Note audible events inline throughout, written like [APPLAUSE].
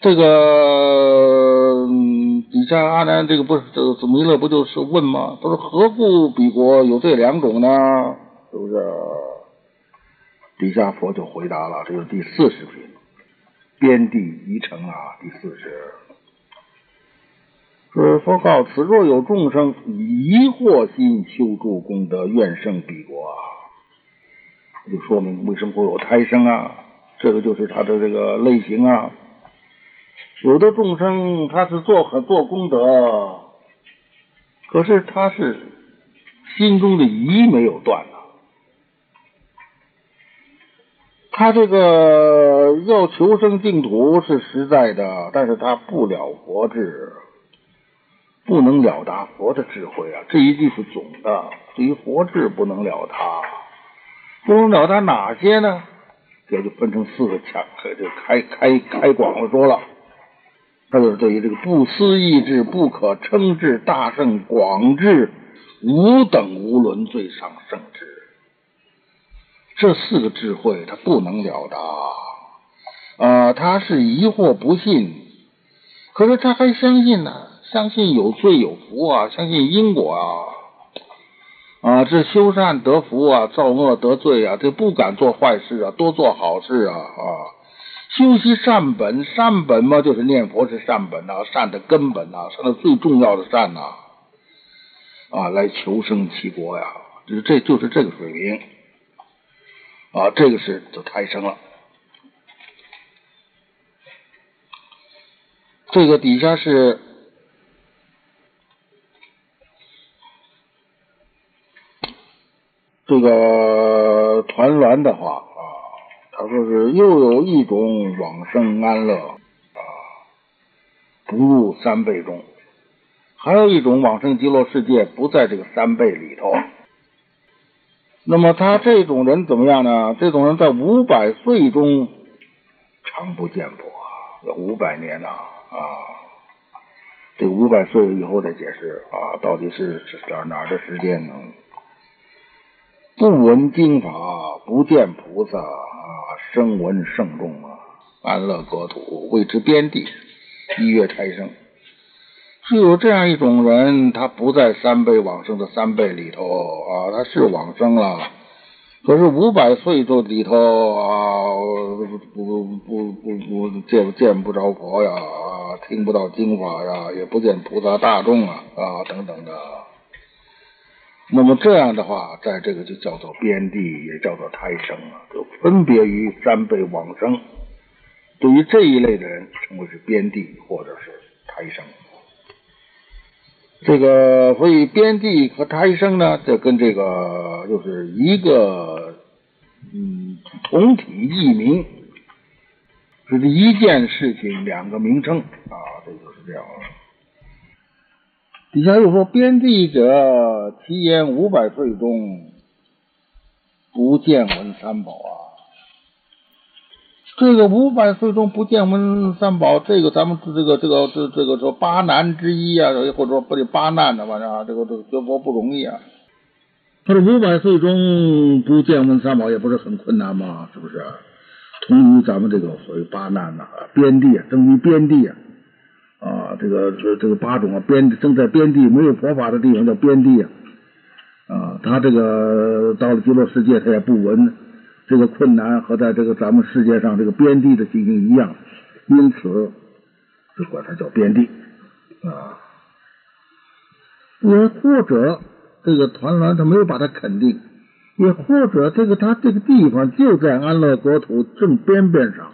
这个底下阿难这个不是这个弥勒不就是问吗？他说何故彼国有这两种呢？是不是？底下佛就回答了，这是第四十品，边地一城啊，第四十。是佛告：此若有众生以疑惑心修筑功德，愿胜彼国啊，就说明为什么会有胎生啊？这个就是他的这个类型啊。有的众生他是做很做功德，可是他是心中的疑没有断啊。他这个要求生净土是实在的，但是他不了佛智，不能了达佛的智慧啊。这一句是总的，对于佛智不能了达，不能了达哪些呢？这就分成四个强，就开开开广了说了。他就是对于这个不思议智、不可称智、大圣广智、无等无伦、最上圣智。这四个智慧他不能了达，啊，他是疑惑不信，可是他还相信呢，相信有罪有福啊，相信因果啊，啊，这修善得福啊，造恶得罪啊，这不敢做坏事啊，多做好事啊啊，修习善本，善本嘛就是念佛是善本呐，善的根本呐，善的最重要的善呐，啊，来求生其国呀，这这就是这个水平。啊，这个是就胎生了。这个底下是这个团栾的话，他说是又有一种往生安乐啊，不入三辈中；还有一种往生极乐世界，不在这个三辈里头。那么他这种人怎么样呢？这种人在五百岁中常不见佛，有五百年呐啊！这五百岁以后再解释啊，到底是哪哪的时间呢？不闻经法，不见菩萨，声闻圣众啊，安乐国土，谓之边地，一月胎生。是有这样一种人，他不在三辈往生的三辈里头啊，他是往生了，可是五百岁这里头啊，不不不不不见见不着佛呀，听不到经法呀，也不见菩萨大众啊啊等等的。那么这样的话，在这个就叫做边地，也叫做胎生啊，就分别于三辈往生。对于这一类的人，称为是边地或者是胎生。这个所以边地和胎生呢，这跟这个就是一个嗯同体异名，就是一件事情两个名称啊，这就是这样。底下又说边地者，其言五百岁中不见闻三宝啊。这个五百岁中不见闻三宝，这个咱们这个这个这这个说八难之一啊，或者说不得八难的反正这个这个学佛不容易啊。他说五百岁中不见闻三宝也不是很困难嘛，是不是？同于咱们这个所谓八难呐，边地生于边地啊，啊，这个这这个八种啊，边正在边地没有佛法的地方叫边地啊，啊，他这个到了极乐世界他也不闻。这个困难和在这个咱们世界上这个边地的情形一样，因此就管它叫边地啊。也或者这个团栾他没有把它肯定，也或者这个他这个地方就在安乐国土正边边上。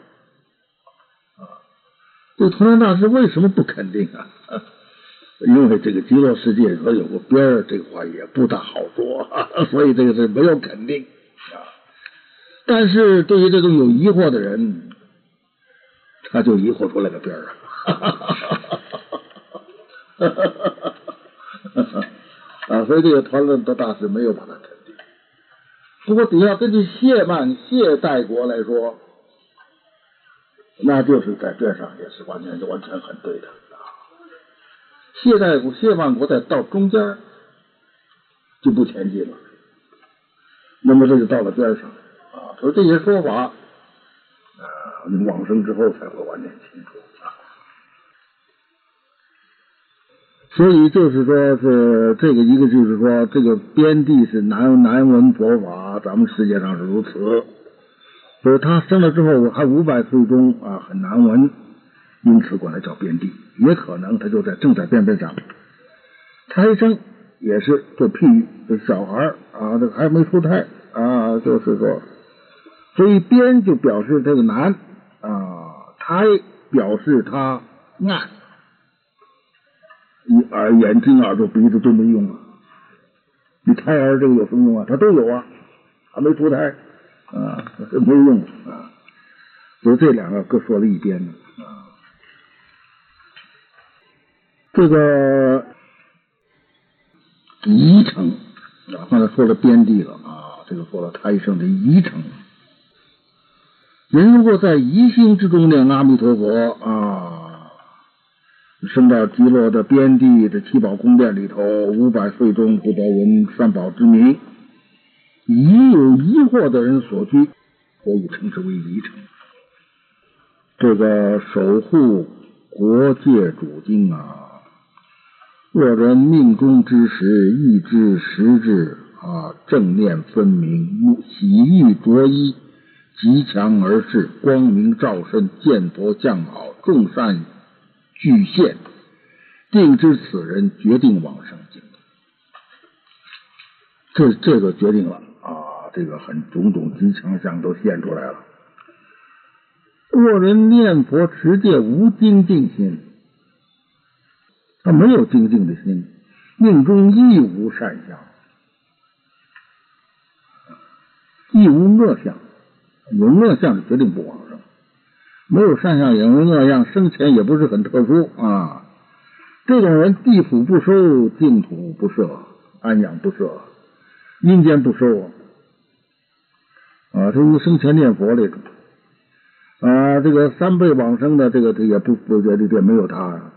这团栾大师为什么不肯定啊？[LAUGHS] 因为这个极乐世界和有个边儿，这个话也不大好说，[LAUGHS] 所以这个是没有肯定。但是对于这种有疑惑的人，他就疑惑出来个边儿啊！[LAUGHS] 所以这个团论的大师没有把他肯定。不过底下根据谢曼谢代国来说，那就是在边上也是完全完全很对的啊。谢大夫谢万国在到中间就不前进了。那么这就到了边上啊所以这些说法啊往生之后才会完全清楚啊。所以就是说是这个一个就是说这个边地是南南文佛法咱们世界上是如此。所以他生了之后我还五百岁中啊很难闻，因此管他叫边地。也可能他就在正在边边上，胎生也是做譬喻，这小孩啊这个还没出胎啊，就是说，所以边就表示这个难啊，胎表示他暗。你耳、眼睛、耳朵、鼻子都没用啊！你胎儿这个有什么用啊？他都有啊，还没出胎啊，这没用啊。所以这两个各说了一边呢啊。这个宜城啊，刚才说了边地了啊，这个说了胎生的宜城。人如果在宜兴之中念阿弥陀佛啊。升到极乐的边地的七宝宫殿里头，五百岁中不得闻三宝之名。已有疑惑的人所居，可以称之为离城。这个守护国界主经啊，若人命中之时，意之时至啊，正念分明，喜欲着衣，极强而至，光明照身，见佛降好，众善。具现，定知此人决定往生净土。这这个决定了，这个很种种吉祥相都现出来了。若人念佛持戒无精进心，他没有精进的心，命中亦无善相，亦无恶相，有恶相是决定不往生。没有善相，也没恶相，生前也不是很特殊啊。这种人，地府不收，净土不设，安养不设，阴间不收啊。他如生前念佛那种啊，这个三辈往生的，这个他也不不觉得这没有他啊，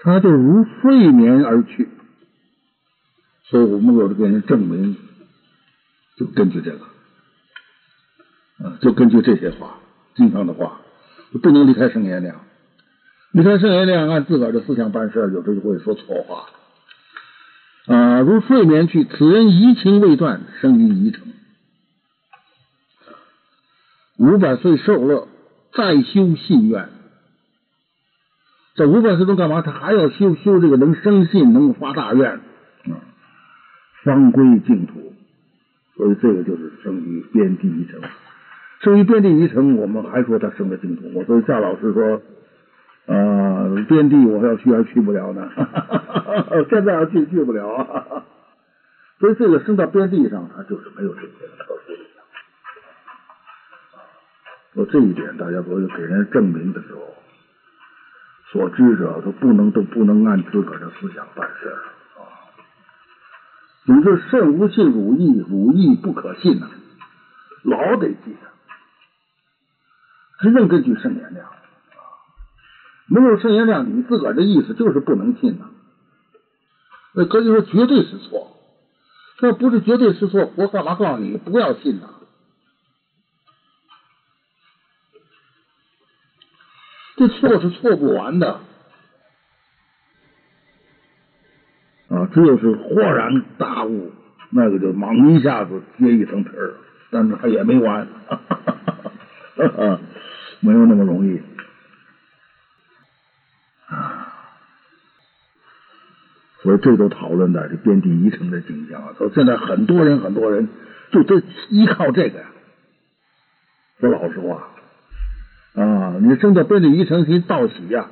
他就如睡眠而去。所以我们有的给人证明，就根据这个啊，就根据这些话。经常的话，不能离开圣贤量，离开圣贤量，按自个儿的思想办事，有时候就会说错话。啊，如睡眠去，此人移情未断，生于疑城。五百岁受乐，再修信愿。这五百岁中干嘛？他还要修修这个能生信，能发大愿，啊，方归净土。所以这个就是生于边地一城。生于边地一城，我们还说他生了净土。我说夏老师说，呃，边地我要去还去不了呢，[LAUGHS] 现在要去去不了啊。所以这个生到边地上，他就是没有这些特殊的。说这一点，大家所以给人证明的时候，所知者都不能都不能按自个儿的思想办事啊。你说，慎无信汝意，汝意不可信呐，老得记得。真正根据圣言量，没有圣言量，你自个儿的意思就是不能信呐。那可以说绝对是错，那不是绝对是错，我干嘛告诉你不要信呢？这错是错不完的啊！只有是豁然大悟，那个就猛一下子揭一层皮儿，但是他也没完。[LAUGHS] 没有那么容易啊，所以这都讨论的这遍地遗城的景象啊。说现在很多人很多人就这依靠这个呀。说老实话啊，你生到边地遗城去道喜呀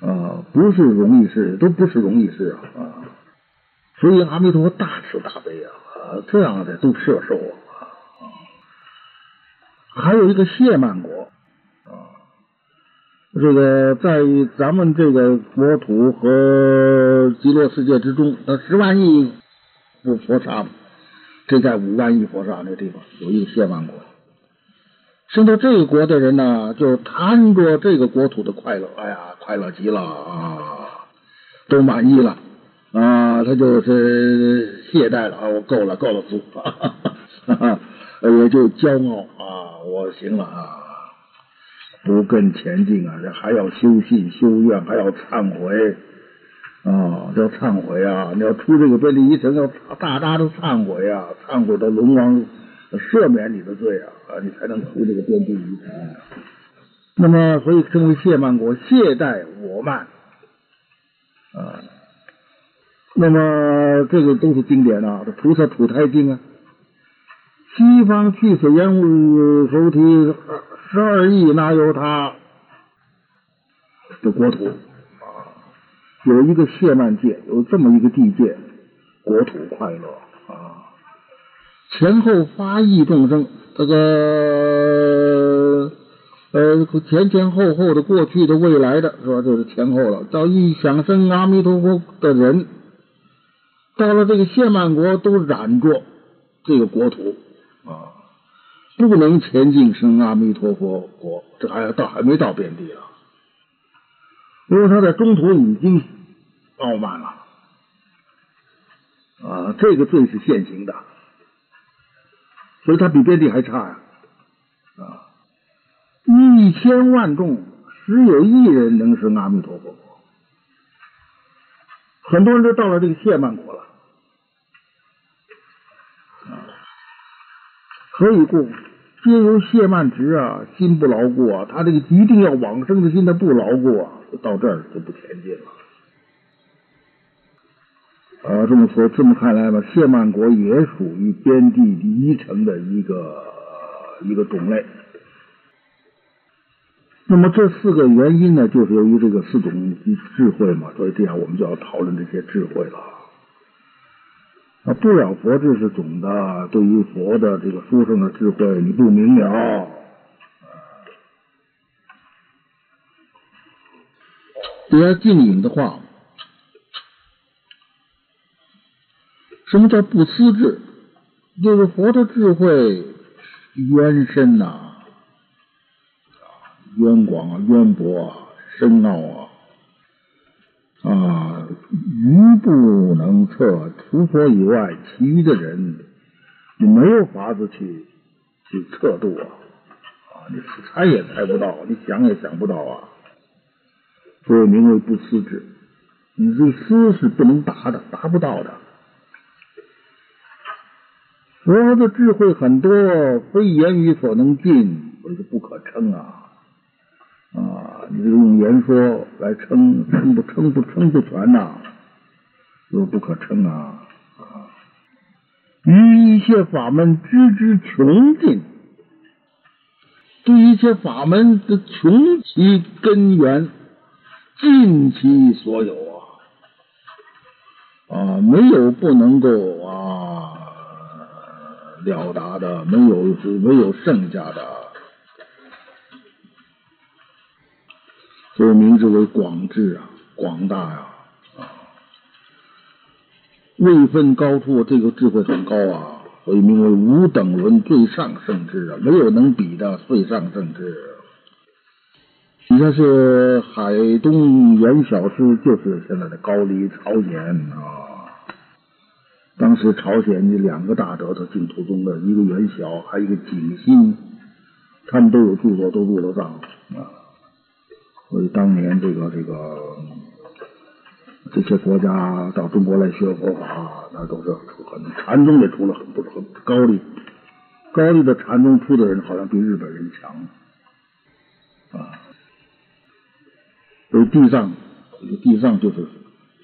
啊，不是容易事，都不是容易事啊。所以阿弥陀佛大慈大悲啊，这样的都摄受啊。还有一个谢曼国啊，这个在咱们这个国土和极乐世界之中，那十万亿佛佛刹，这在五万亿佛刹那地方有一个谢曼国。生到这个国的人呢，就贪着这个国土的快乐，哎呀，快乐极了啊，都满意了啊，他就是懈怠了啊，我够了，够了足，我就骄傲啊。我行了啊，不更前进啊，这还要修信修愿，还要忏悔啊，要忏悔啊！你要出这个边地一城，要大大的忏悔啊，忏悔到龙王赦免你的罪啊，啊，你才能出这个边境。那么，所以称为谢曼国，谢代我慢啊。那么，这个都是经典啊，这菩萨土胎经啊。西方去此烟雾菩提十二亿，哪有他的国土啊？有一个谢曼界，有这么一个地界，国土快乐。前后发意众生，这个。呃，前前后后的、过去的、未来的，是吧？就是前后了。到一想生阿弥陀佛的人，到了这个谢曼国，都染着这个国土啊，不能前进生阿弥陀佛国。这还到还没到遍地啊，因为他在中途已经傲慢了啊，这个罪是现行的，所以他比遍地还差呀啊。一千万众，只有一人能是阿弥陀佛。很多人都到了这个谢曼国了，何以故？皆由谢曼直啊，心不牢固啊。他这个一定要往生的心，他不牢固啊，到这儿就不前进了。啊，这么说，这么看来吧，谢曼国也属于边地第一城的一个一个种类。那么这四个原因呢，就是由于这个四种智慧嘛，所以这样我们就要讨论这些智慧了。啊，不了佛智是总的，对于佛的这个书生的智慧你不明了。比较静引的话，什么叫不思智？就是佛的智慧渊深呐。啊渊广啊，渊博啊，深奥啊，啊，愚不能测。除佛以外，其余的人你没有法子去去测度啊，啊，你猜也猜不到，你想也想不到啊。所以名为不思智，你这思是不能达的，达不到的。佛的智慧很多，非言语所能尽，所以不可称啊。啊，你这个用言说来称称不称不称不全呐，又不可称啊！于一切法门知之穷尽，对一切法门的穷其根源，尽其所有啊！啊，没有不能够啊了达的，没有没有剩下的。所以名字为广智啊，广大呀啊，位分高处，这个智慧很高啊，所以名为五等伦最上圣智啊，没有能比的最上圣智。你像是海东元小师，就是现在的高丽朝鲜啊。当时朝鲜的两个大德他净土宗的，一个元小，还有一个景心，他们都有著作，都入了藏啊。所以当年这个这个这些国家到中国来学佛法，那都是很禅宗也出了很不很高丽，高丽的禅宗出的人好像比日本人强啊。所以地藏，地藏就是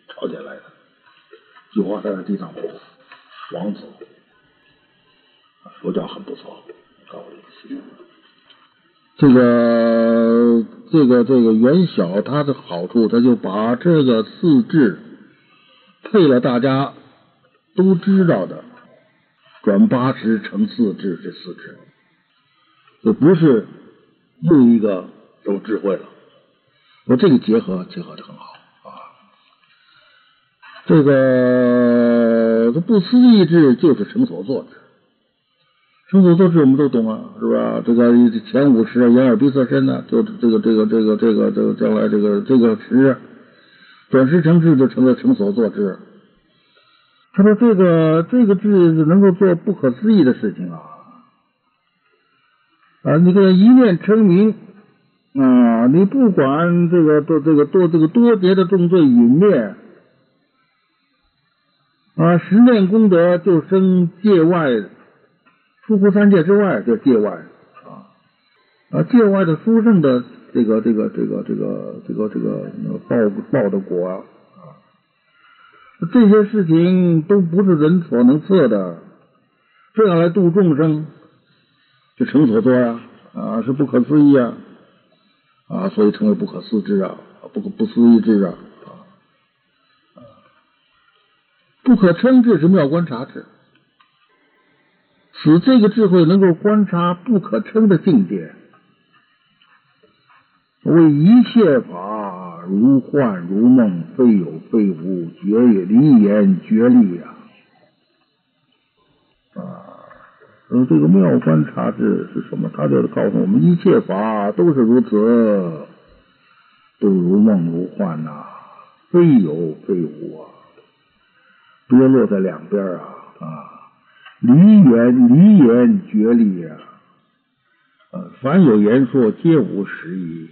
朝鲜来的，菊花山的地藏王王子，佛教很不错，高丽。这个这个这个元小，它的好处，他就把这个四智配了大家都知道的，转八十乘四智这四智，就不是又一个有智慧了。我这个结合结合的很好。这个这不思议智就是成所作智。成所作智我们都懂啊，是吧？这个前五十眼耳鼻舌身呢，就这个这个这个这个这个将来这个这个十转世成智就成了成所作智。他说这个这个智能够做不可思议的事情啊啊！你看一念成名啊，你不管这个多这个多这个多劫的重罪陨灭，啊，十念功德就生界外，出乎三界之外叫界外啊。啊，界外的殊胜的这个这个这个这个这个这个报报的果啊，这些事情都不是人所能测的，这样来度众生，就成所作呀啊，是不可思议啊。啊，所以称为不可思之啊，不可不思议之啊，不可称智是妙观察智，使这个智慧能够观察不可称的境界，为一切法如幻如梦，非有非无，绝也离言绝力啊。啊，那么，这个妙观察智是什么？他就是告诉我们，一切法都是如此，都如梦如幻呐，非有非无啊，别落在两边啊啊，离言离言绝力啊，呃，凡有言说，皆无实意，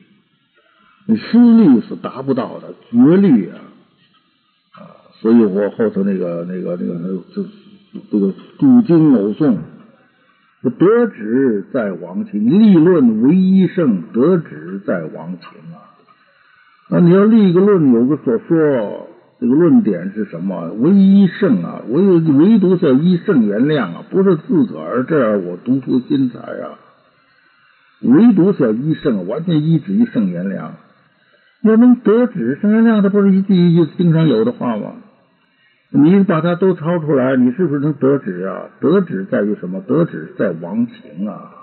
你实力是达不到的，绝力啊啊，所以我后头那个那个那个这这个注经偶诵。得旨在王情，立论唯一圣，得旨在王情啊！那你要立一个论，有个所说，这个论点是什么？唯一圣啊，唯唯独是要依圣原谅啊，不是自个儿这样我独出心裁啊，唯独是要依圣，完全依止于圣原谅。要能得止，圣原谅，它不是一句一句经常有的话吗？你把它都抄出来，你是不是能得止啊？得止在于什么？得止在亡情啊！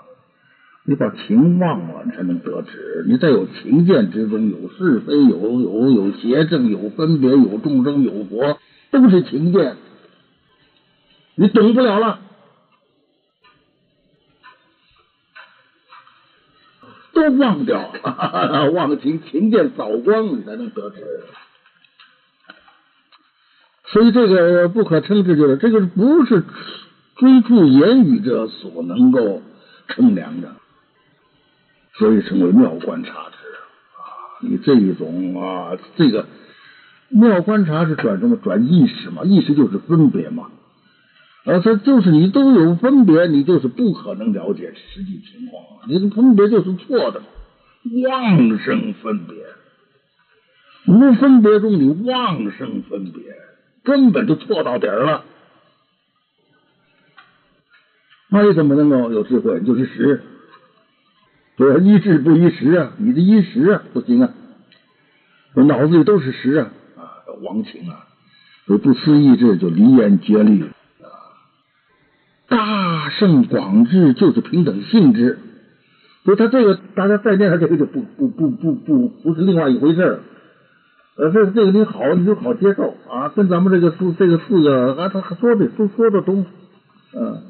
你把情忘了，才能得旨。你在有情见之中，有是非，有有有邪正，有分别，有众生，有佛，都是情见，你懂不了了，都忘掉，[LAUGHS] 忘情，情见扫光，你才能得旨。所以这个不可称之，就是这个不是追逐言语者所能够称量的，所以称为妙观察之啊。你这一种啊，这个妙观察是转什么？转意识嘛，意识就是分别嘛。啊，这就是你都有分别，你就是不可能了解实际情况。你的分别就是错的，妄生分别，无分别中你妄生分别。根本就错到底儿了，那你怎么能够有智慧？就是识，对一智不一识啊！你的一识啊不行啊，我脑子里都是识啊啊，王情啊，所以不思意志就离言绝虑啊。大圣广智就是平等性质，所以他这个大家再念他这个就不不不不不不是另外一回事儿。呃，这这个你好，你就好接受啊，跟咱们这个四这个四个啊，他说的都说的通，嗯，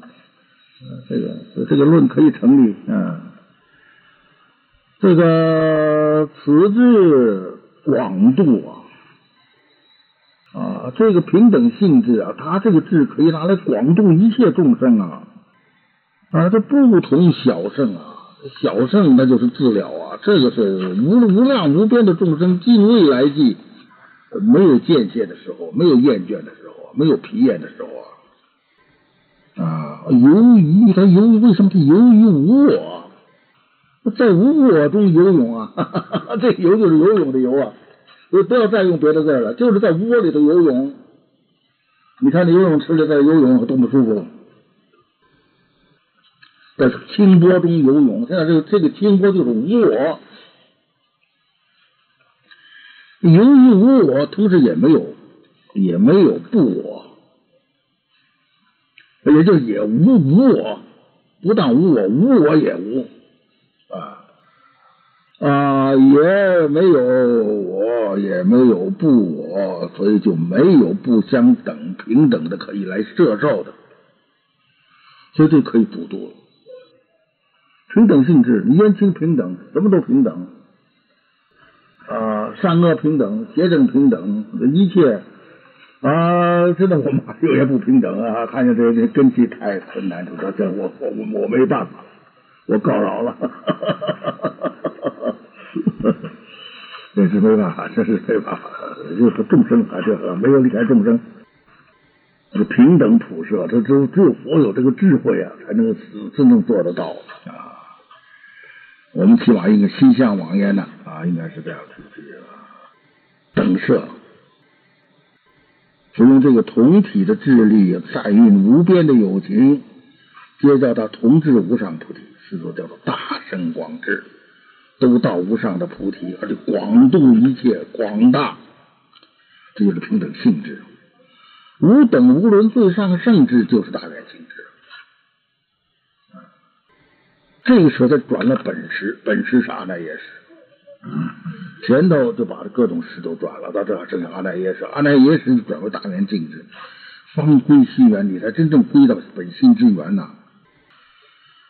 这个这个论可以成立，嗯，这个此智广度啊，啊，这个平等性质啊，他这个智可以拿来广度一切众生啊，啊，这不同小圣啊。小圣那就是治疗啊，这个是无无量无边的众生，尽未来际，没有间歇的时候，没有厌倦的时候，没有疲厌的时候啊啊！由于他由于为什么他由于无我，在无我中游泳啊，[LAUGHS] 这游就是游泳的游啊，就不要再用别的字了，就是在窝里头游泳。你看那游泳池里在游泳多么舒服。在清波中游泳，现在这个这个清波就是无我，由于无我，同时也没有也没有不我，也就也无无我，不但无我，无我也无也没有我，也没有不我，所以就没有不相等平等的可以来摄受的，所以就可以不多了。平等性质，冤亲平等，什么都平等，啊，善恶平等，邪正平等，一切啊，真的我马六爷不平等啊！看见这这根基太困难，就说这我我我没办法，我告饶了。这是没办法，这是没办法，就是众生啊，这没有离开众生，是平等普摄，这只有只有佛有这个智慧啊，才能真正做得到啊。我们起码应该心向往焉呢啊，应该是这样的，这个等摄，使用这个同体的智力，善运无边的友情，接叫他同治无上菩提，是说叫做大圣广智。都到无上的菩提，而且广度一切，广大，这就是平等性质。无等无伦最上圣智，就是大圆性质。这个时候他转了本师，本师是阿赖耶识。前头就把各种识都转了，到这剩下阿赖耶识，阿赖耶识转为大圆净智，方归心源，你才真正归到本心之源呐。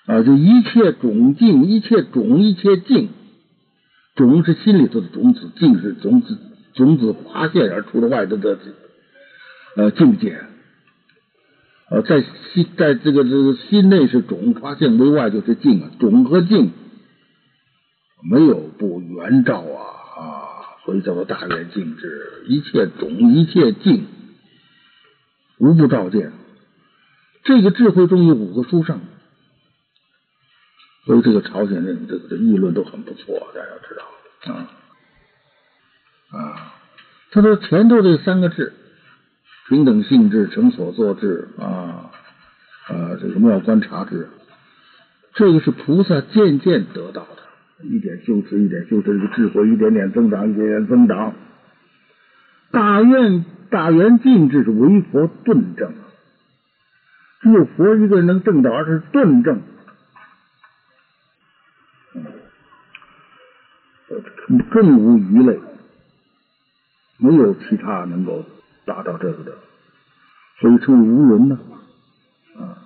啊，就一切种净，一切种，一切净。种是心里头的种子，境是种子，种子发现而出的外头的呃境界。呃，在心在这个这个心内是种，发现为外就是境啊。种和境没有不圆照啊啊，所以叫做大圆镜智。一切种，一切境，无不照见。这个智慧中有五个殊胜。所以这个朝鲜人这个议论都很不错，大家知道啊啊。他说前头这三个字，平等性质、成所作智啊啊，这个妙观察智，这个是菩萨渐渐得到的，一点修持，一点修持，这个智慧一点点增长，一点点增长。大愿大圆净智是唯佛顿证，只有佛一个人能证到，而是顿证。更无鱼类，没有其他能够达到这个的，所以称为无伦呢。啊，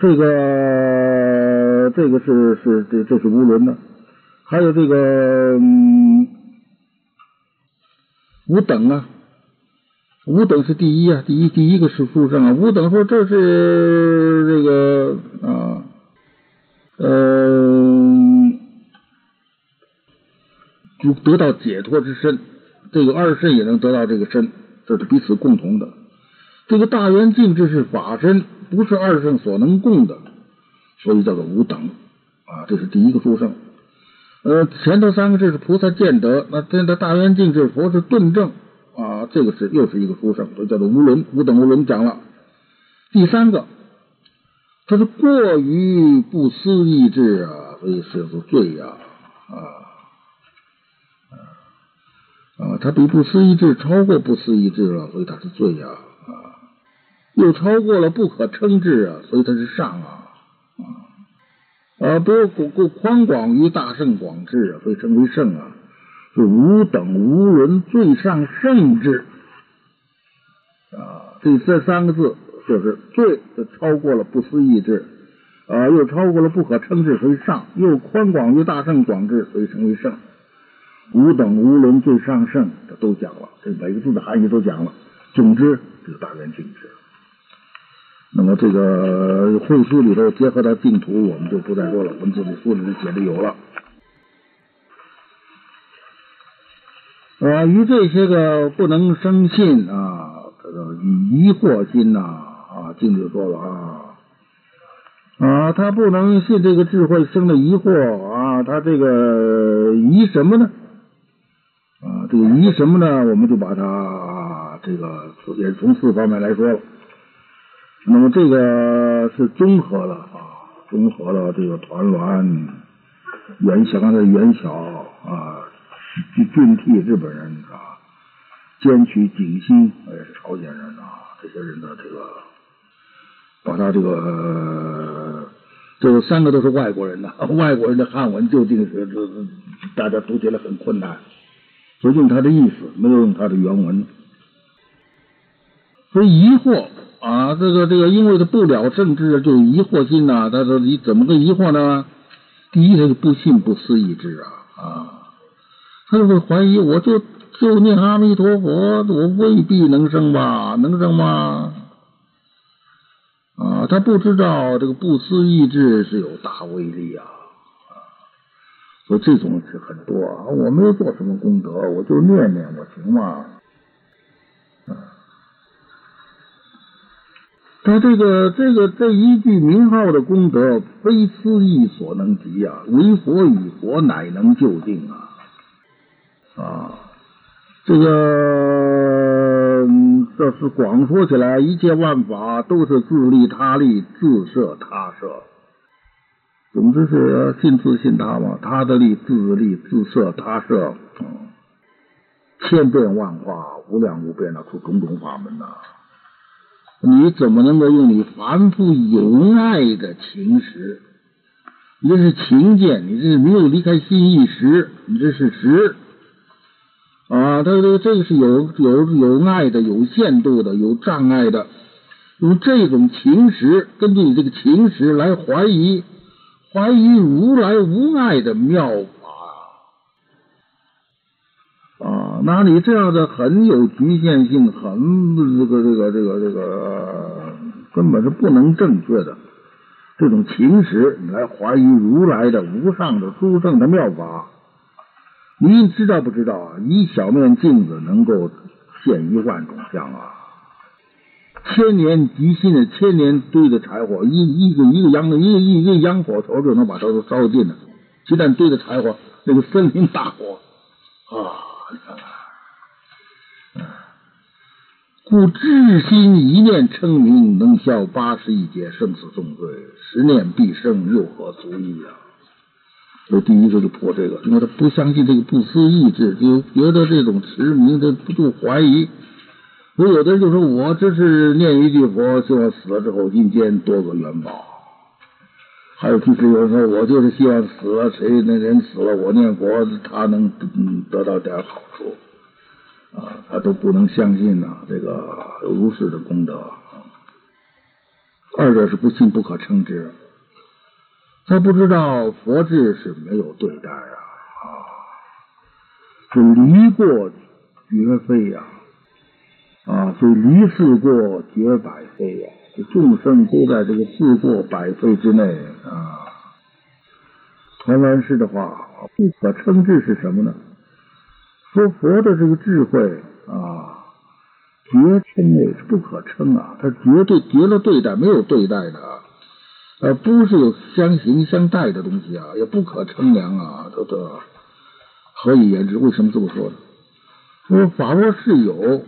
这个这个是是这这是无伦的，还有这个无等啊，无等是第一啊，第一第一个是书生啊，无等说这是这个啊。呃。就得到解脱之身，这个二圣也能得到这个身，这是彼此共同的。这个大圆净智是法身，不是二圣所能供的，所以叫做无等啊。这是第一个殊胜。呃，前头三个字是菩萨见得，那这的大圆净智佛是顿证啊，这个是又是一个殊胜，所以叫做无伦，无等无伦讲了。第三个，他是过于不思议智啊，所以是做罪呀啊。啊，啊他比不思议智超过不思议智了，所以他是罪呀啊！又超过了不可称智啊，所以他是上啊啊！啊，不过过宽广于大圣广智啊，所以称为圣啊，是无等无伦最上圣智啊！这这三个字就是最，超过了不思议智啊，又超过了不可称智，所以上；又宽广于大圣广智，所以称为圣。无等无伦最上圣，这都讲了，这每个字的含义都讲了。总之，这个大圆净智。那么这个会书里头结合到净土，我们就不再说了，文字里书里写的有了。啊，于这些个不能生信啊，这个疑惑心呐啊，净就说了啊啊，他不能信这个智慧生的疑惑啊，他这个疑什么呢？啊，这个疑什么呢？我们就把它这个也从四方面来说了。那么这个是综合了啊，综合了这个团栾、袁祥的袁小啊，俊替日本人啊，兼取景心也是朝鲜人啊，这些人的这个，把他这个这三个都是外国人呐，[LAUGHS] 外国人的汉文究竟是这大家读起来很困难。不用他的意思，没有用他的原文。所以疑惑啊，这个这个，因为他不了政治，就疑惑心呐。他说你怎么个疑惑呢？第一，他是不信不思议志啊啊，他就会怀疑，我就就念阿弥陀佛，我未必能生吧？能生吗？啊，他不知道这个不思议智是有大威力啊。这种是很多啊。我没有做什么功德，我就念念，我行吗？他这个这个这一句名号的功德，非思意所能及啊！唯佛与佛乃能就定啊！啊，这个这是广说起来，一切万法都是自利他利，自摄他摄。总之是信自信他嘛，他的力自力，自摄他摄，千变万化，无量无边的出种种法门呐。你怎么能够用你凡夫有爱的情识？你这是情见，你这是没有离开心意识，你这是识啊！他这个这个是有有有爱的、有限度的、有障碍的，用这种情识，根据你这个情识来怀疑怀疑如来无爱的妙法啊！那你这样的很有局限性，很这个这个这个这个根本是不能正确的这种情识，你来怀疑如来的无上的殊胜的妙法，你知道不知道啊？一小面镜子能够现一万种相啊！千年积心的千年堆的柴火，一一个一个秧一个一个秧火头就能把它都烧尽了。鸡蛋堆的柴火，那个森林大火啊！你看看。故至心一念称名，能消八十一劫生死重罪；十念必生，又何足矣啊？所以第一个就破这个，因为他不相信这个不思意志，就觉得这种持名他不就怀疑。所以有的人就说我这是念一句佛，希望死了之后阴间多个元宝；还有就是有人说我就是希望死了谁那人死了，我念佛他能得到点好处。啊，他都不能相信呐，这个如是的功德，二者是不信不可称之。他不知道佛智是没有对待啊，是离过绝非呀，啊，就离世过绝百非呀，这众生都在这个世过百非之内啊。传完世的话，不可称之是什么呢？说佛的这个智慧啊，绝称也是不可称啊，他绝对绝了对待，没有对待的，呃，不是有相形相待的东西啊，也不可称量啊，这这何以言之？为什么这么说呢？说法若是有，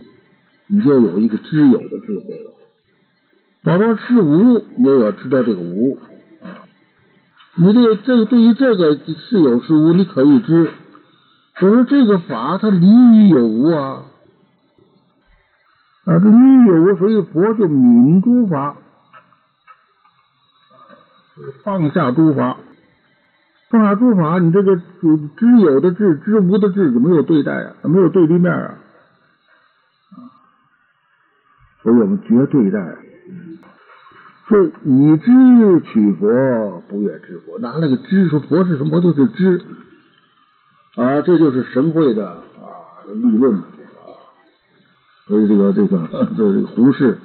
你就有一个知有的智慧了；法若是无，你就要知道这个无。你这这对于这个是有是无，你可以知。可是这个法，它离于有无啊，啊，离于有无，所以佛就泯诸法，放下诸法，放下诸法，你这个知有的智，知无的智就没有对待啊，没有对立面啊，所以我们绝对待，说以知取佛，不愿知佛，拿那个知说佛是什么？就是知。啊，这就是神会的啊立论嘛，所以这个这个 [LAUGHS] 这个胡适，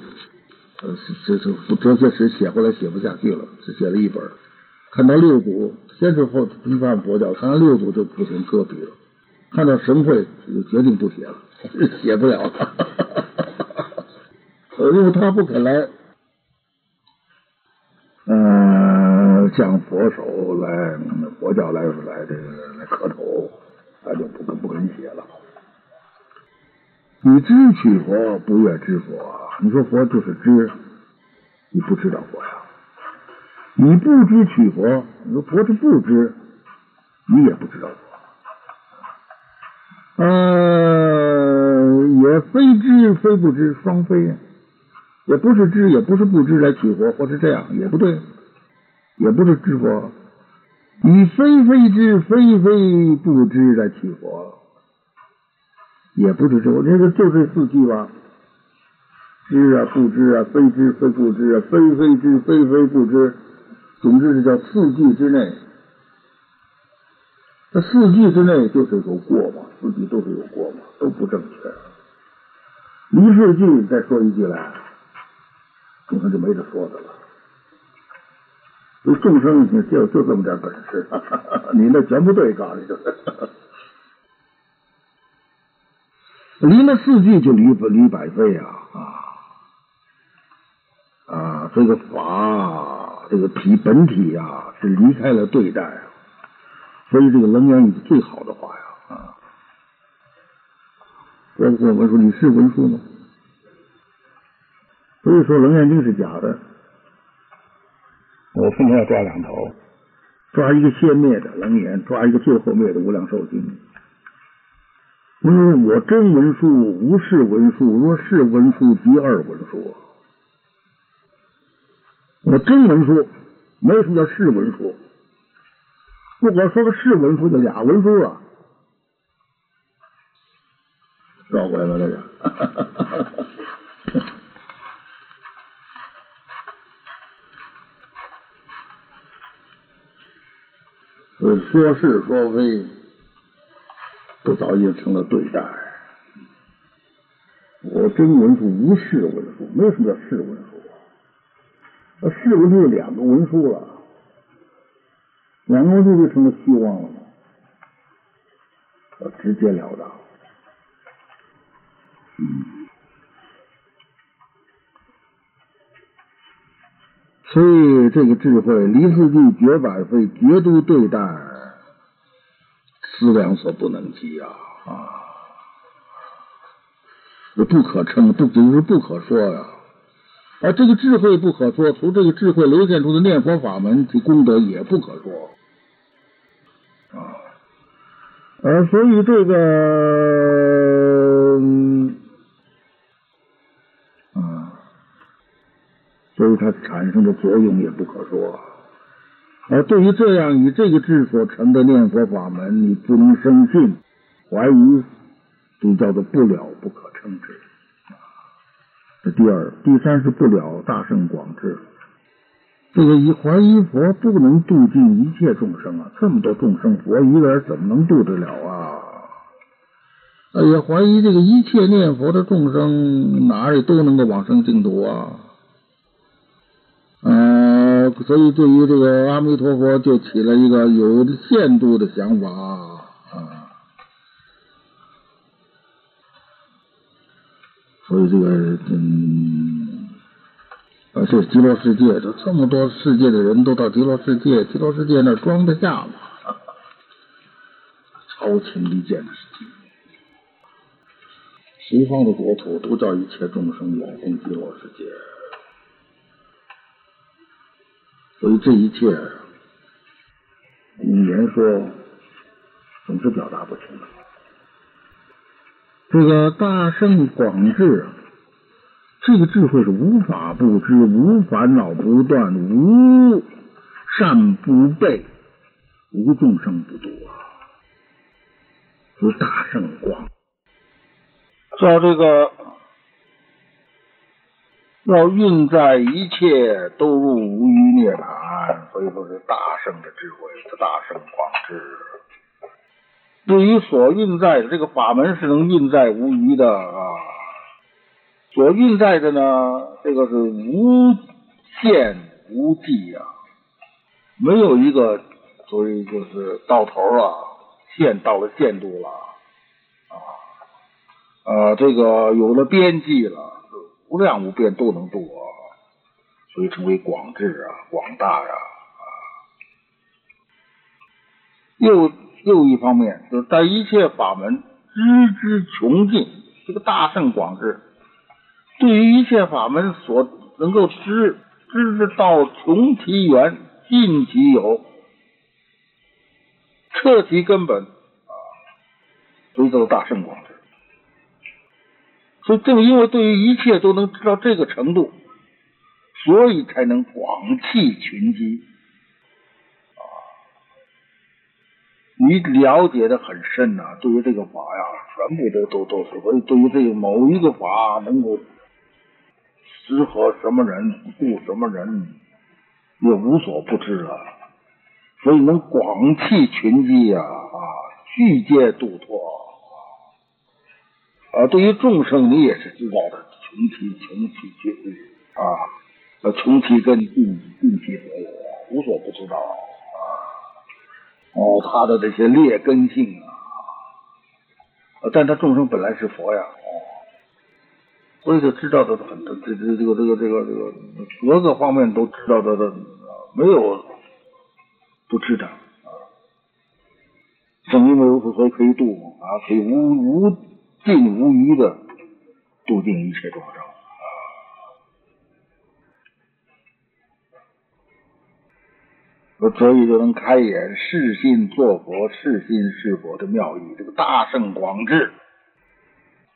呃，这这哲学史写过来写不下去了，只写了一本。看到六祖，先是后批判佛教，看到六祖就不行搁笔了。看到神会就决定不写了，[LAUGHS] 写不了了，因为他不肯来。嗯，向佛手来佛教来来这个来磕头。他就不肯不肯写了。你知取佛，不愿知佛。你说佛就是知，你不知道佛呀。你不知取佛，你说佛是不知，你也不知道佛。呃，也非知非不知，双非呀。也不是知，也不是不知来取佛，或是这样也不对，也不是知佛。以非非知，非非不知来取佛，也不是这，这个就这四句吧。知啊，不知啊，非知非不知啊，非非知非非不知，总之是叫四句之内。这四句之内就是有过嘛，四句都是有过嘛，都不正确。离四句再说一句来，那就没得说的了。这众生就就这么点本事，[LAUGHS] 你那全不对，告诉你就是。[LAUGHS] 离了四句就离离百废啊啊啊！这个法，这个体本体呀，是离开了对待，所以这个楞严是最好的话呀啊！我我我说你是文书吗？所以说楞严经是假的。我分天要抓两头，抓一个先灭的楞严，抓一个最后灭的无量寿经。因为，我真文书，无是文书。若是文书，即二文书。我真文书，没有什么叫是文书。如果说个是文书，就俩文书了。绕过来了，这个。说是说非，不早已成了对待。我真文书无是文书，没有什么叫是文书。那是文书有两个文书了，两个文书就成了虚妄了吗？要直截了当。嗯。所以这个智慧，离四句绝百废，绝都对待，思量所不能及啊啊！这不可称，不就是不可说呀？啊，这个智慧不可说，从这个智慧流现出的念佛法门及功德也不可说啊。呃，所以这个。所以它产生的作用也不可说。而对于这样以这个智所成的念佛法门，你不能生信、怀疑，就叫做不了不可称之。这第二，第三是不了大圣广智。这个以怀疑佛不能度尽一切众生啊！这么多众生，佛一个人怎么能度得了啊？也怀疑这个一切念佛的众生，哪里都能够往生净土啊？所以对于这个阿弥陀佛，就起了一个有限度的想法啊。所以这个嗯，啊，这极乐世界，这这么多世界的人都到极乐世界，极乐世界那装得下吗？超情离见的事情，西方的国土都叫一切众生往生极乐世界。所以这一切语言说总是表达不清。这个大圣广智啊，这个智慧是无法不知，无烦恼不断，无善不备，无众生不度啊！是大圣广，叫这个。要运在一切都入无余涅槃，所以说是大圣的智慧，是大圣广智。对于所运载的这个法门是能运载无余的啊，所运载的呢，这个是无限无际呀，没有一个所以就是到头了，限到了限度了啊啊，这个有了边际了。无量无边都能度啊，所以称为广智啊，广大呀啊。又又一方面，就是在一切法门知之穷尽，这个大圣广智，对于一切法门所能够知知之道穷其源，尽其有，彻其根本啊，所以叫大圣广智。所以正因为对于一切都能知道这个程度，所以才能广弃群机啊！你了解的很深呐，对于这个法呀，全部都都都是。所以对于这个某一个法能够适合什么人度什么人，也无所不知啊。所以能广弃群机呀啊，具皆度脱。啊，对于众生，你也是知道的，穷其穷其绝啊，穷其根，尽尽其所有，无所不知道啊。哦，他的这些劣根性啊，但他众生本来是佛呀，哦，所以他知道的很，这这这个这个这个这个各个方面都知道的的，没有不知道啊。正因为如此，所以可以度啊，可以无无尽无余的度尽一切众生。所以就能开眼视心作佛，视心是佛的妙义，这个大圣广智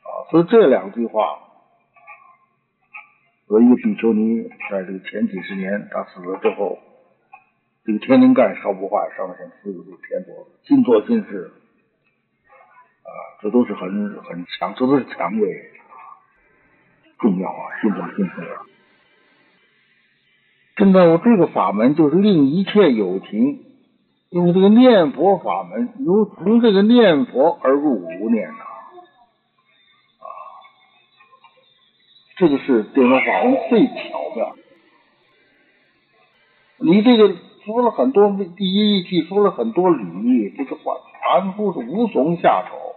啊！所以这两句话，有一个比丘尼在这个前几十年，他死了之后，这个天灵盖烧不坏，上面写四个字：天佛，心作心事啊！这都是很很强，这都是强位重要啊！心作心事啊！现在我这个法门就是令一切有情用这个念佛法门，由从这个念佛而入无念呐啊，这个是电佛法门最巧妙。你这个说了很多第一义气，说了很多理，这个凡凡夫是无从下手。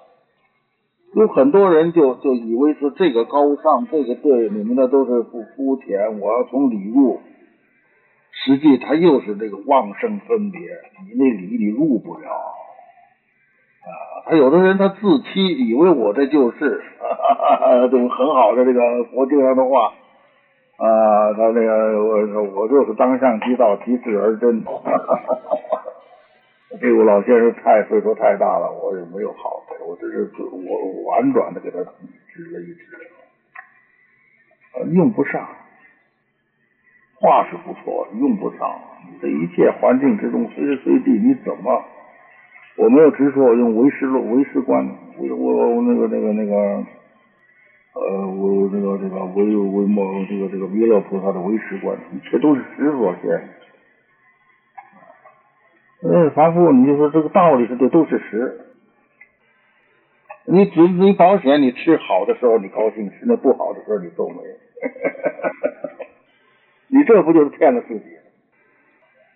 有很多人就就以为是这个高尚，这个对，你们的都是不肤浅，我要从理入。实际他又是这个妄生分别，你那里你入不了啊！他有的人他自欺，以为我这就是这种很好的这个佛经上的话啊，他那个我我就是当相机道，即事而真。[LAUGHS] 这个老先生太岁数太大了，我也没有好，我只是我婉转的给他指了一指，用不上。话是不错，用不上。这一切环境之中，随时随地，你怎么？我没有直说，用唯识论、唯识观，我我那个那个那个，呃，我这个这个唯唯莫这个这个弥勒菩萨的唯识观，一切都是实所现。嗯，凡夫你就说这个道理是对，都是实。你只你保险，你吃好的时候你高兴，吃那不好的时候你皱眉。[LAUGHS] 你这不就是骗了自己？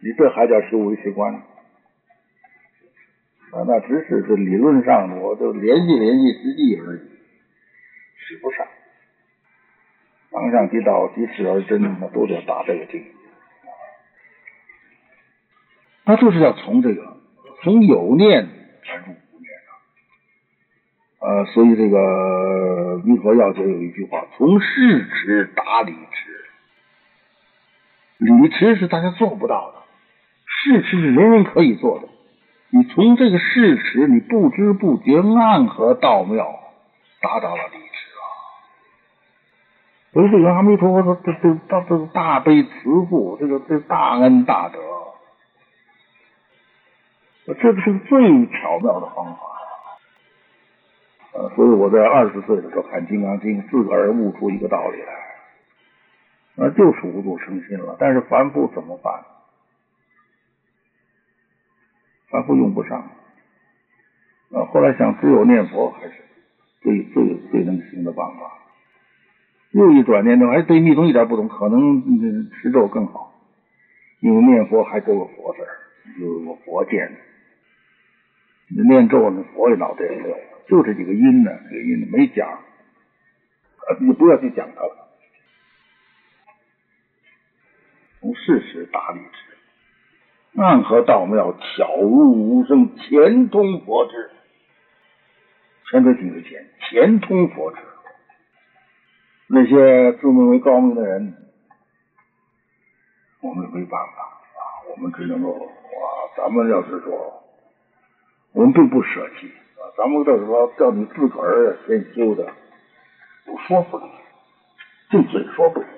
你这还叫修为习观？那只是这理论上，我就联系联系实际而已，使不上。当上即道，即事而真，那都得打这个境他。就是要从这个从有念而入无念啊。呃，所以这个弥陀要诀有一句话：从事持达理持。理持是大家做不到的，事持是人人可以做的。你从这个事持，你不知不觉暗合道妙，达到了理持啊。所以这个阿弥陀佛：“这这这这大悲慈父，这个这大恩大德，这个是最巧妙的方法。”呃，所以我在二十岁的时候看《金刚经》，自个儿悟出一个道理来。那就是无度生心了，但是凡夫怎么办？凡夫用不上。啊，后来想，只有念佛还是最最最能行的办法。又一转念，哎，对密宗一点不懂，可能持咒更好，因为念佛还都有佛字儿，有个佛见。念咒呢，佛也脑袋也没有，就这几个音呢，这个音没讲，你不要去讲它了。从事实达理之，暗合道妙，巧入无声，前通佛智。前得几个前，前通佛智。那些自命为高明的人，我们没办法啊，我们只能够啊，咱们要是说，我们并不舍弃啊，咱们到时候叫你自个儿先修的，我说不了，就嘴说不行。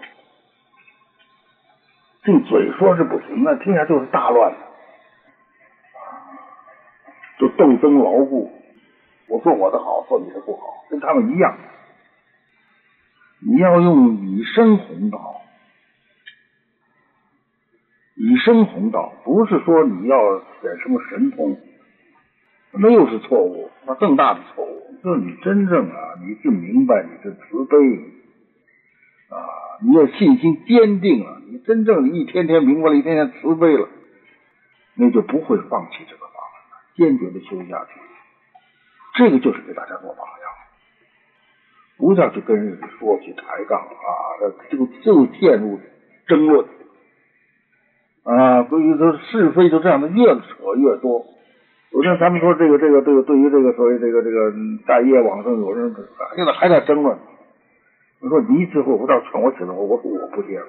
这嘴说是不行，那听起来就是大乱的，就斗争牢固。我说我的好，说你的不好，跟他们一样。你要用以身弘道，以身弘道，不是说你要显什么神通，那又是错误，那更大的错误。就是你真正啊，你是明白，你是慈悲啊，你要信心坚定了。你真正一天天明白了，一天天慈悲了，那就不会放弃这个法门了，坚决的修下去。这个就是给大家做榜样，不要去跟人说去抬杠啊，这个就陷入争论啊，所以说是非就这样的越扯越多。有人咱们说这个这个这个对于这个所谓这个这个大业往生，有人现在还在争论。我说你之后不到劝我起来，我我说我不介入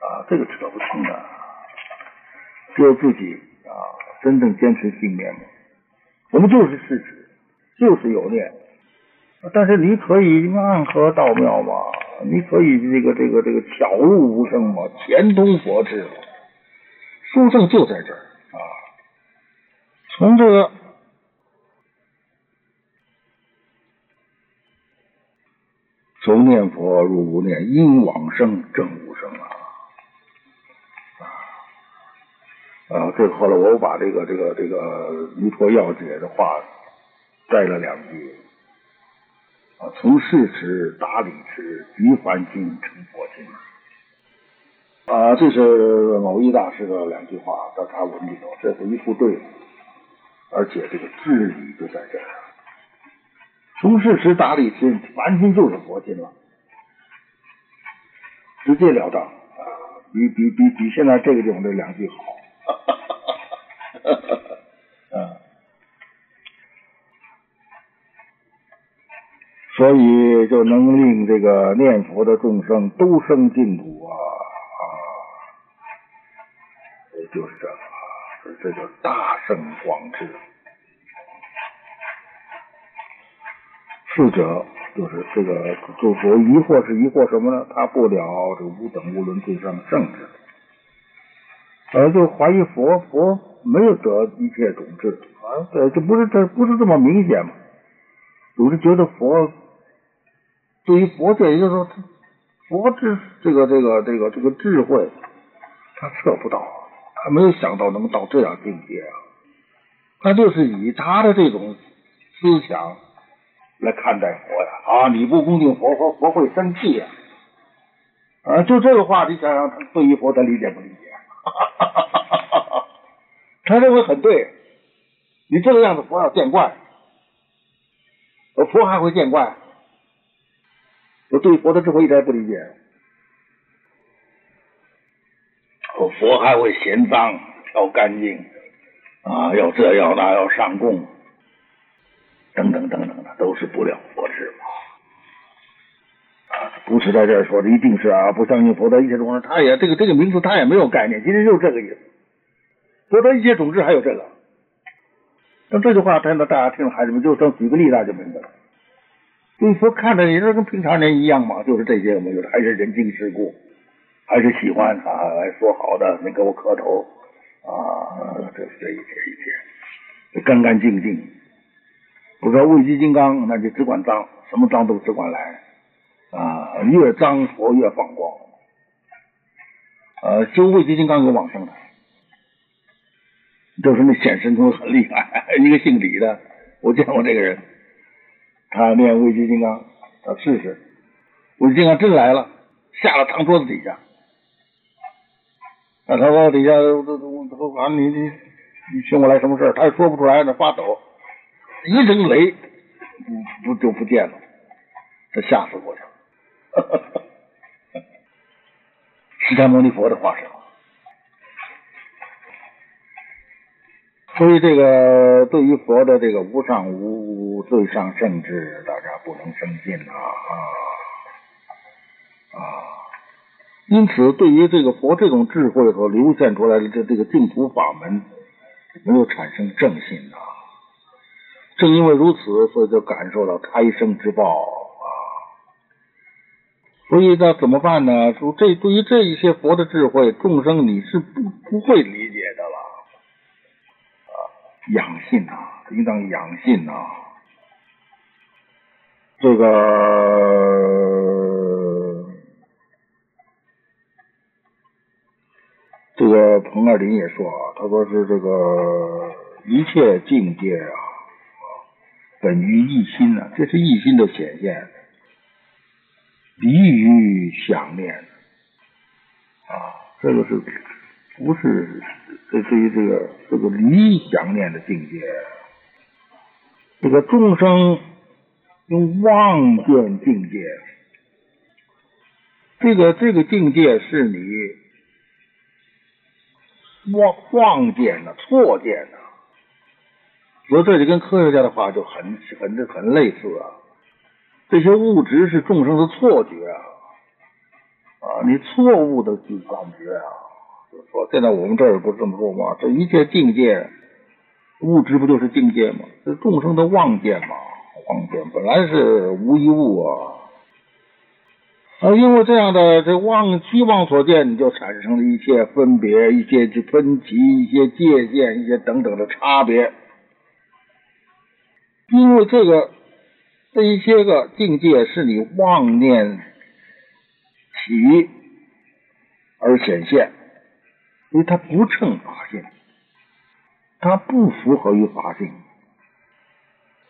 啊，这个扯不清的，只有自己啊真正坚持信念。我们就是事实，就是有念，但是你可以暗合道妙嘛，你可以这个这个这个巧入无声嘛，前通佛智嘛，殊胜就在这儿啊。从这个从念佛入无念，因往生正无生啊。啊，这后来我把这个这个这个《弥陀要解》的话摘了两句。啊，从事持达理持，即还心成佛心。啊，这是某一大师的两句话，在他文里头，这是一副对，而且这个智理就在这儿，从事持达理持，凡心就是佛心了，直截了当啊，比比比比现在这个地方这两句好。哈哈哈哈哈！啊，所以就能令这个念佛的众生都生净土啊啊！也就是这个，这叫大圣广智。四者就是这个，就说疑惑是疑惑什么呢？他不了这无等无伦最上圣智。呃，就怀疑佛，佛没有得一切种智啊，对，这不是这不是这么明显吗？有的觉得佛对于佛界，也就是说，佛智这个这个这个这个智慧，他测不到，他没有想到能到这样境界啊。他就是以他的这种思想来看待佛呀啊，你不恭敬佛，佛佛会生气呀啊，就这个话，你想想，对于佛他理解不理解？[LAUGHS] 他认为很对，你这个样子佛要见怪，我佛还会见怪？我对佛的智慧一点也不理解。佛还会嫌脏要干净啊，要这要那要上供，等等等等的，都是不了佛智嘛。啊不是在这儿说的，一定是啊！不相信佛的一切种子，他也这个这个名词他也没有概念，其实就是这个意思。佛的一切种子还有这个，那这句话，真的大家听了，孩子们就举个例子就明白了。对佛看着也是跟平常人一样嘛，就是这些我们有的，还是人情世故，还是喜欢啊，说好的，你给我磕头啊，这这一切一切干干净净。不说畏基金刚，那就只管脏，什么脏都只管来。啊，越脏佛越放光。呃，修慧基金刚有往生的，就是那显神通很厉害。一个姓李的，我见过这个人，他练卫基金刚，他试试，卫基金刚真来了，下了堂桌子底下，那堂桌子底下都都都啊，你你你请我来什么事他也说不出来，那发抖，一声雷，不不就不见了，他吓死过去了。释迦牟尼佛的化身，所以这个对于佛的这个无上无最上圣智，大家不能生信啊啊！因此，对于这个佛这种智慧所流现出来的这这个净土法门，没有产生正信啊。正因为如此，所以就感受到胎生之报啊。所以那怎么办呢？说这对于这一些佛的智慧，众生你是不不会理解的了啊！养性啊，应当养性啊！这个这个彭二林也说啊，他说是这个一切境界啊，本于一心呢，这是一心的显现。离于想念啊，这个是不是这对于这个这个理想念的境界，这个众生用望见境界，这个这个境界是你妄妄见的、错见的。所以这就跟科学家的话就很很很类似啊。这些物质是众生的错觉啊，啊，你错误的去感觉啊。就说现在我们这儿不是这么说吗？这一切境界，物质不就是境界吗？这众生的妄见嘛，妄见本来是无一物啊。而，因为这样的这妄期望所见，你就产生了一些分别、一些分歧、一些界限、一些等等的差别。因为这个这一些个境界是你妄念起而显现，所以它不称法性，它不符合于法性，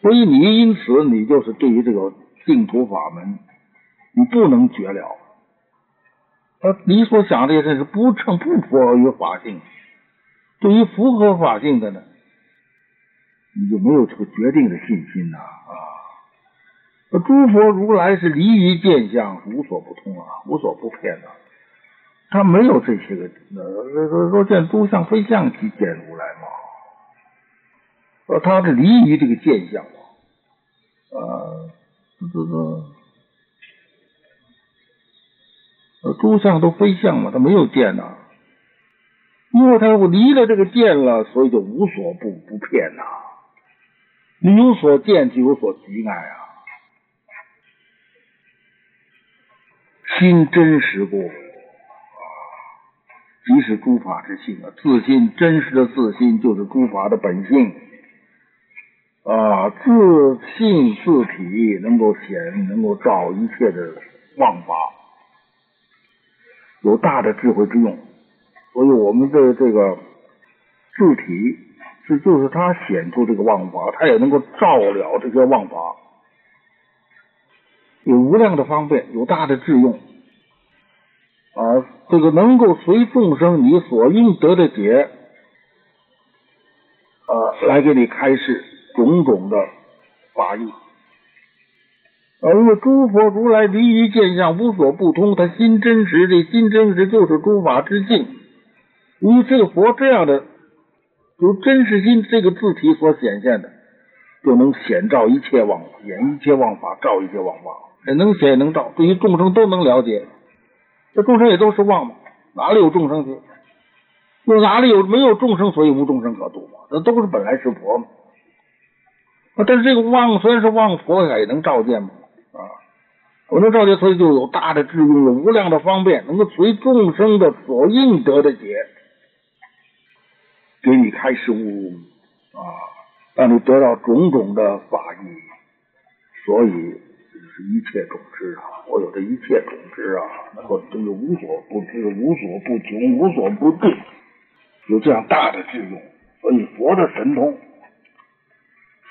所以你因此你就是对于这个净土法门，你不能绝了。呃，你所想的这是不称不符合于法性，对于符合法性的呢？你就没有这个决定的信心呐啊！诸佛如来是离于见相，无所不通啊，无所不骗的。他没有这些个，若若见诸相非相，即见如来嘛。呃，他是离于这个见相嘛。呃，这个，诸相都非相嘛，他没有见呐。因为他离了这个见了，所以就无所不不骗呐。你有所见，就有所惧爱啊！心真实故，即是诸法之性啊！自心真实的自心，就是诸法的本性啊！自信自体，能够显，能够照一切的妄法，有大的智慧之用。所以我们的这个自体。是就是他显出这个妄法，他也能够照了这些妄法，有无量的方便，有大的智用啊！这个能够随众生你所应得的解啊，来给你开示种种的法义。啊，因为诸佛如来离于见相，无所不通，他心真实，这心真实就是诸法之境。因为这个佛这样的。由真实心这个字体所显现的，就能显照一切妄，演一切妄法，照一切妄法，也能显也能照，对于众生都能了解。这众生也都是妄嘛，哪里有众生去？又哪里有没有众生，所以无众生可度嘛？这都是本来是佛嘛。但是这个妄虽然是妄，佛也能照见嘛？啊，我能照见，所以就有大的智用，有无量的方便，能够随众生的所应得的解。给你开示悟啊，让你得到种种的法义，所以就是一切种子啊，我有这一切种子啊，能够这个无所不知、无所不穷、无所不定，有这样大的智用。所以佛的神通，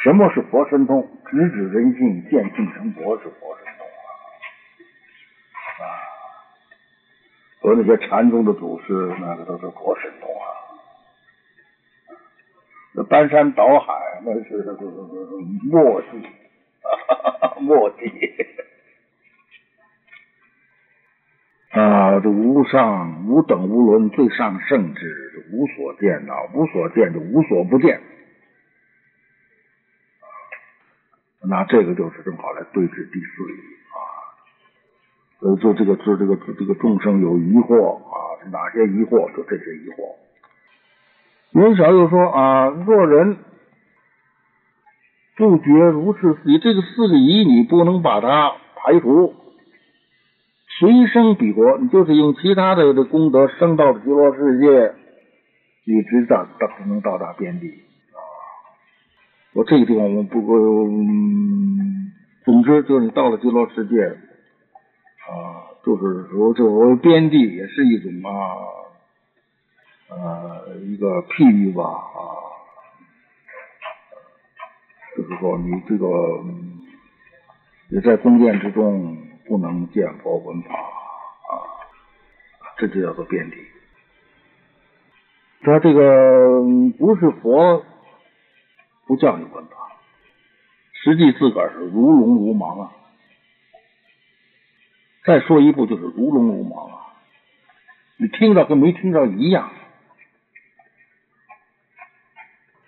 什么是佛神通？直指人性，见性成佛是佛神通啊！啊，和那些禅宗的祖师，那个都是佛神通啊。那搬山倒海，那是墨迹，墨迹 [LAUGHS] 啊！这无上、无等、无伦、最上圣智，无所见呐，无所见就无所不见。那这个就是正好来对治第四义啊。呃，就这个，就这个，这个众生有疑惑啊，哪些疑惑？就这些疑惑。云晓又说啊，若人不觉如是，你这个四个疑，你不能把它排除，随生彼国，你就是用其他的的功德升到了极乐世界，一直到到能到达边地。我这个地方我们不，总之就是你到了极乐世界啊，就是说这我边地也是一种啊。呃，一个譬喻吧啊，就是说你这个你在宫殿之中不能见佛闻法啊，这就叫做遍地。他这个不是佛不叫你闻法，实际自个儿是如聋如盲啊。再说一步就是如聋如盲啊，你听着跟没听着一样。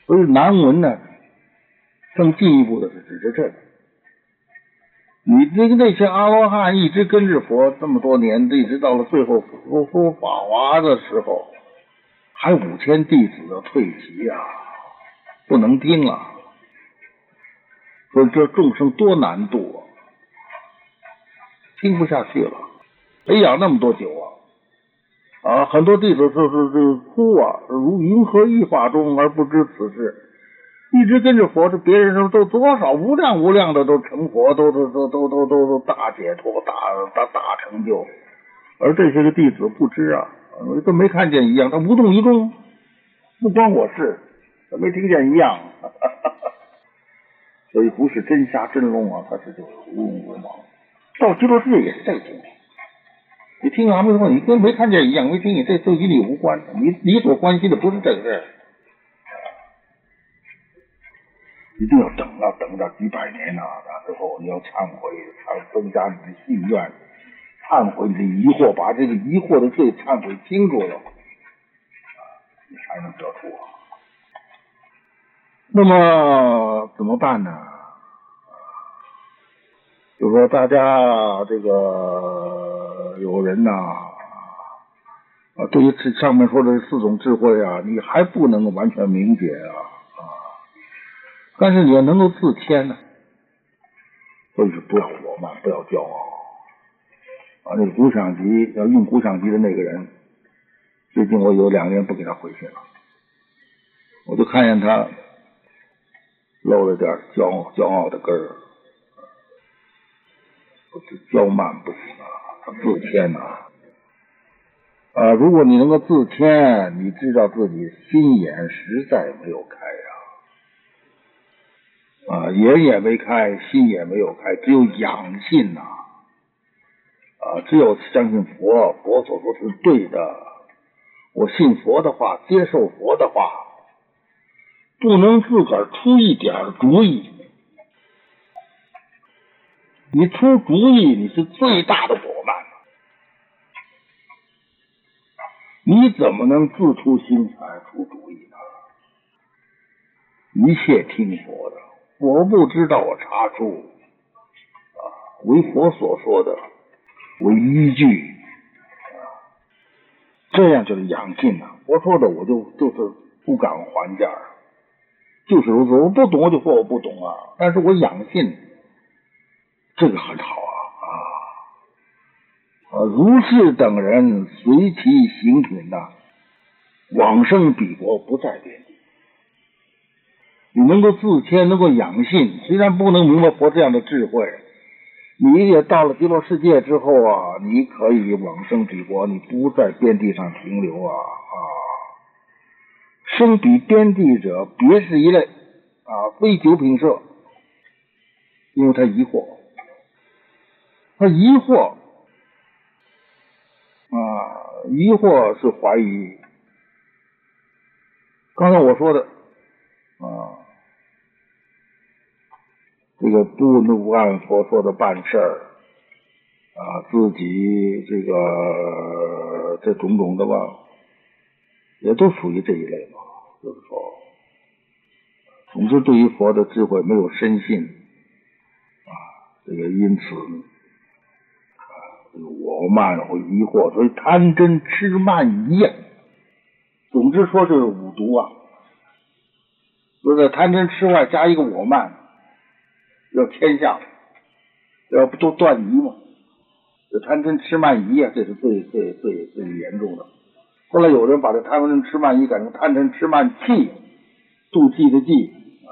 所以难闻呢，更进一步的是指着这个。你那个那些阿罗汉一直跟着佛这么多年，一直到了最后说说法华的时候，还五千弟子的退席啊，不能听了。说这众生多难度啊，听不下去了。培养那么多久啊，啊，很多弟子说是是哭啊，如云何一法中而不知此事。一直跟着佛，这别人说都多少无量无量的都成佛，都都都都都都都大解脱、大大大成就，而这些个弟子不知啊，跟没看见一样，他无动于衷，不关我事，没听见一样，[LAUGHS] 所以不是真瞎真聋啊，他是就是无聋无盲。到极乐世界也是这个情况，你听阿弥陀佛，你跟没看见一样，没听见，这都与你无关，你你所关心的不是这个事儿。一定要等啊，等到几百年啊，那之后你要忏悔，忏增加你的信愿，忏悔你的疑惑，把这个疑惑的罪忏悔清楚了，你才能得出。那么怎么办呢？就说大家这个有人呐，啊，对于这上面说的四种智慧啊，你还不能完全明解啊啊。但是你要能够自谦呢，所以说不要我慢，不要骄傲。啊，那个古相机要用古相机的那个人，最近我有两年不给他回信了，我就看见他露了点骄傲骄傲的根儿，骄慢不行啊，他自谦呐。啊，如果你能够自谦，你知道自己心眼实在没有开呀。啊，眼也没开，心也没有开，只有养性呐。啊，只有相信佛，佛所说是对的。我信佛的话，接受佛的话，不能自个儿出一点主意。你出主意，你是最大的我慢。你怎么能自出心裁出主意呢？一切听佛的。我不知道，我查出啊，为佛所说的为依据，这样就是养性呐。佛说的，我就就是不敢还价，就是如此。我不懂，我就说我不懂啊。但是我养性，这个很好啊啊！如是等人随其行品呐，往生彼国不再变。你能够自谦，能够养性，虽然不能明白佛这样的智慧，你也到了极乐世界之后啊，你可以往生彼国，你不在边地上停留啊生彼边地者，别是一类啊，非九品舍，因为他疑惑，他疑惑啊，疑惑是怀疑。刚才我说的啊。这个不不按佛说的办事儿啊，自己这个这种种的吧，也都属于这一类嘛。就是说，总之对于佛的智慧没有深信啊，这个因此啊，我慢或疑惑，所以贪嗔痴慢疑，总之说是五毒啊，就在贪嗔痴外加一个我慢。要天下，要不都断疑吗？这贪嗔痴慢疑啊，这是最最最最严重的。后来有人把这贪嗔痴慢疑改成贪嗔痴慢气，妒忌的忌啊。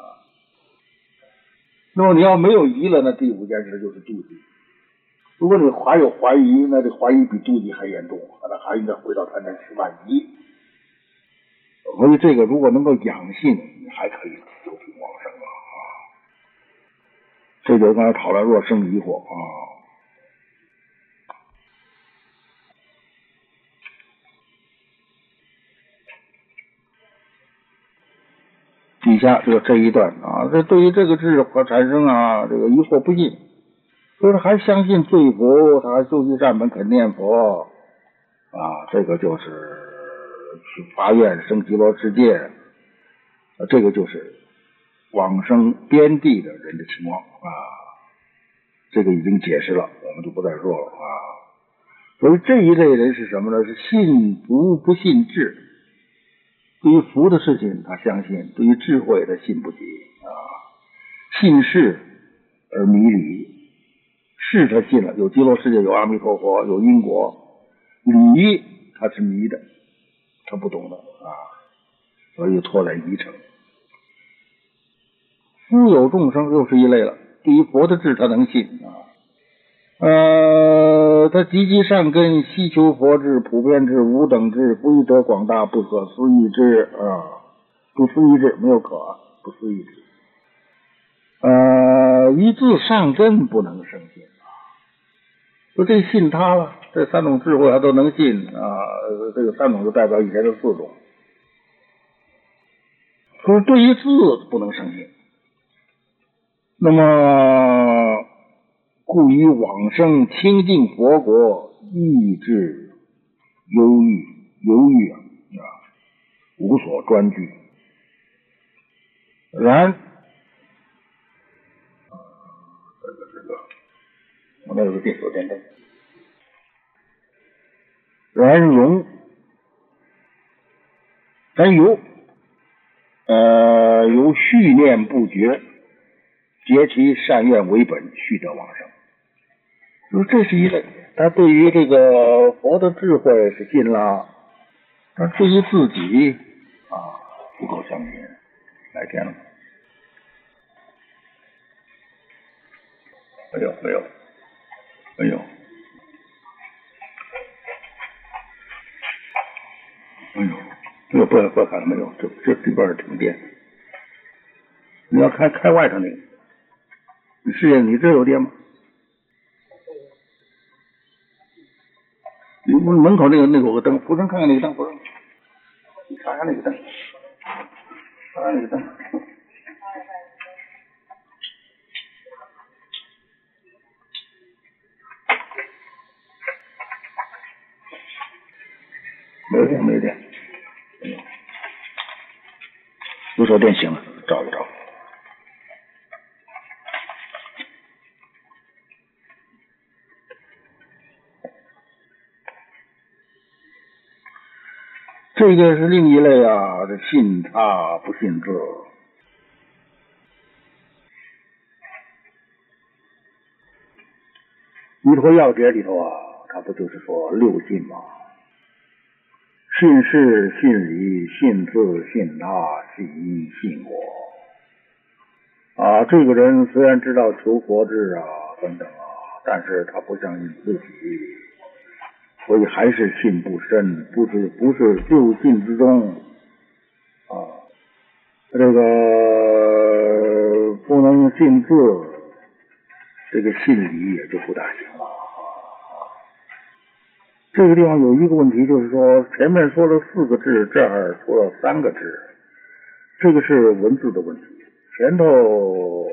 那么你要没有疑了，那第五件事就是妒忌。如果你还有怀疑，那这怀疑比妒忌还严重，那还应该回到贪嗔痴慢疑。所以这个如果能够养性，你还可以修平往生啊。这就是刚才讨论若生疑惑啊。下就这一段啊，这对于这个智和产生啊这个疑惑不信，所以还相信罪佛，他还修习善本肯念佛啊，这个就是去发愿生极乐世界，这个就是往生边地的人的情况啊，这个已经解释了，我们就不再说了啊。所以这一类人是什么呢？是信不不信智。对于福的事情，他相信；对于智慧，他信不及啊。信事而迷理，是他信了，有极乐世界，有阿弥陀佛，有因果；理他是迷的，他不懂的啊，所以拖累一程。夫有众生又是一类了。对于佛的智，他能信啊。呃，他积极善根，希求佛智、普遍智、无等智、不义德广大、不可思议智啊，不思议智没有可，不思议智。呃，一字善根不能生信啊，说这信他了，这三种智慧他都能信啊，这个三种就代表以前的四种。可是对于字不能生信，那么。故于往生清净佛国，意志忧郁，忧郁啊，无所专据。然，这个这个，我那有个电手电灯。然容，然由，呃，由续念不绝，结其善愿为本，续得往生。说这是一类，他对于这个佛的智慧是信了，但对于自己啊不够相信。来电了？没有，没有，没有，没有，这个不要不要看了，没有，这这这边停电。你要开开外头那个，你试验，你这有电吗？门门口那个那个有个灯，扶生看看那个灯，扶生，你查下那个灯，查下那个灯。没有电，没有电，有手电行了，找一找。这个是另一类啊，这信他不信自。弥陀要诀里头啊，他不就是说六信吗？信事、信理、信自、信他、信因、信果。啊，这个人虽然知道求佛智啊等等啊，但是他不相信自己。所以还是信不深，不是不是就信之中啊，这个不能信字，这个信理也就不大行了。这个地方有一个问题，就是说前面说了四个字，这儿说了三个字，这个是文字的问题。前头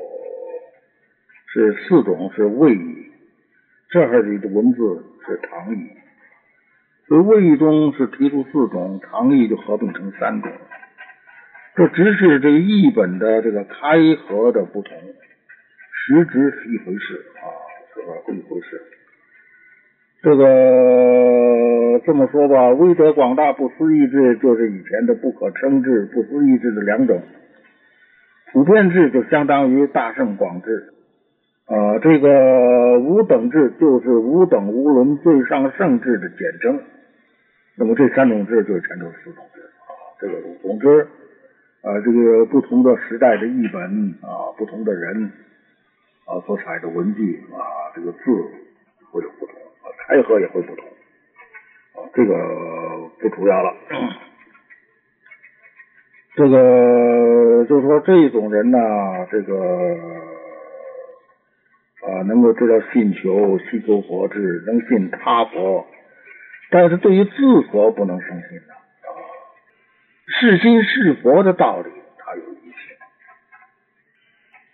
是四种是谓语，这儿的文字是唐语。所以魏中是提出四种，唐义就合并成三种。这只是这个译本的这个开合的不同，实质是一回事啊，是吧？一回事。这个这么说吧，威德广大不思议制就是以前的不可称智、不思议制的两种，普遍制就相当于大圣广智啊，这个无等制就是无等无伦最上圣制的简称。那么这三种字就是前头四种字啊，这个总之啊，这个不同的时代的译本啊，不同的人啊所采的文句啊，这个字会有不同，啊开合也会不同啊，这个不主要了。这个就是说这种人呢，这个啊，能够知道信求西求佛智，能信他佛。但是对于自佛不能生信的啊，是心是佛的道理，他有疑心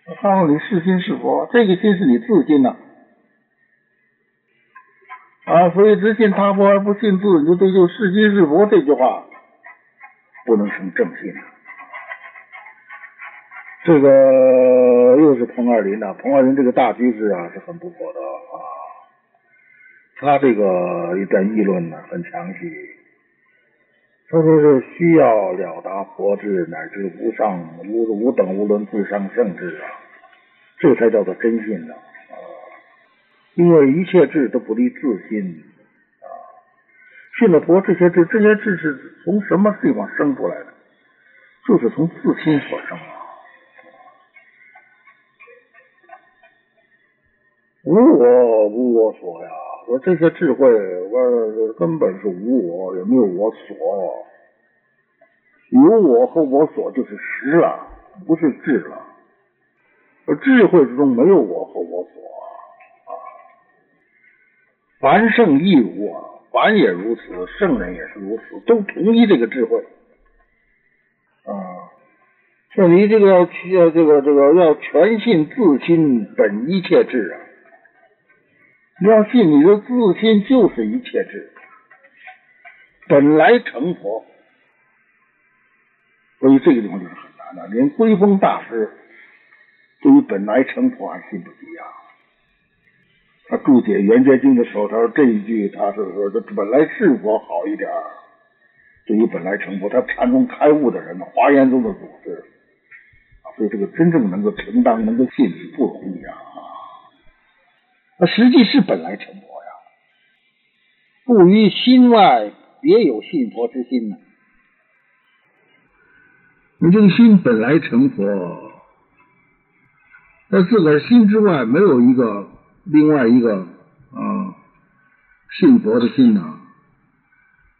我告诉你，是心是佛，这个心是你自心呐。啊，所以只信他佛而不信自，你就对就是心是佛这句话不能成正信。这个又是彭二林呐，彭二林这个大居士啊是很不错的，他这个一段议论呢很详细，他说是需要了达佛智乃至无上无无等无伦至上圣智啊，这才叫做真信呢。啊因为一切智都不离自心啊，信了佛，这些智，这些智是从什么地方生出来的？就是从自心所生啊。无我，无我所呀。说这些智慧，我根本是无我，也没有我所。有我和我所就是实了，不是智了。智慧之中没有我和我所啊。凡圣亦如啊，凡也如此，圣人也是如此，都同一这个智慧啊。说你这个要要这个这个要全信自心本一切智啊，要信你的自心就是一切智，本来成佛。所以这个地方就是很难的，连归峰大师对于本来成佛还信不及啊。他注解《圆觉经》的时候，他说这一句，他是说这本来是佛好一点对于本来成佛，他禅宗开悟的人，华严宗的祖师啊，所以这个真正能够承担、能够信不容易啊。他实际是本来成佛呀，不于心外别有信佛之心呢。你这个心本来成佛，在自个儿心之外没有一个。另外一个啊，信佛的心呐，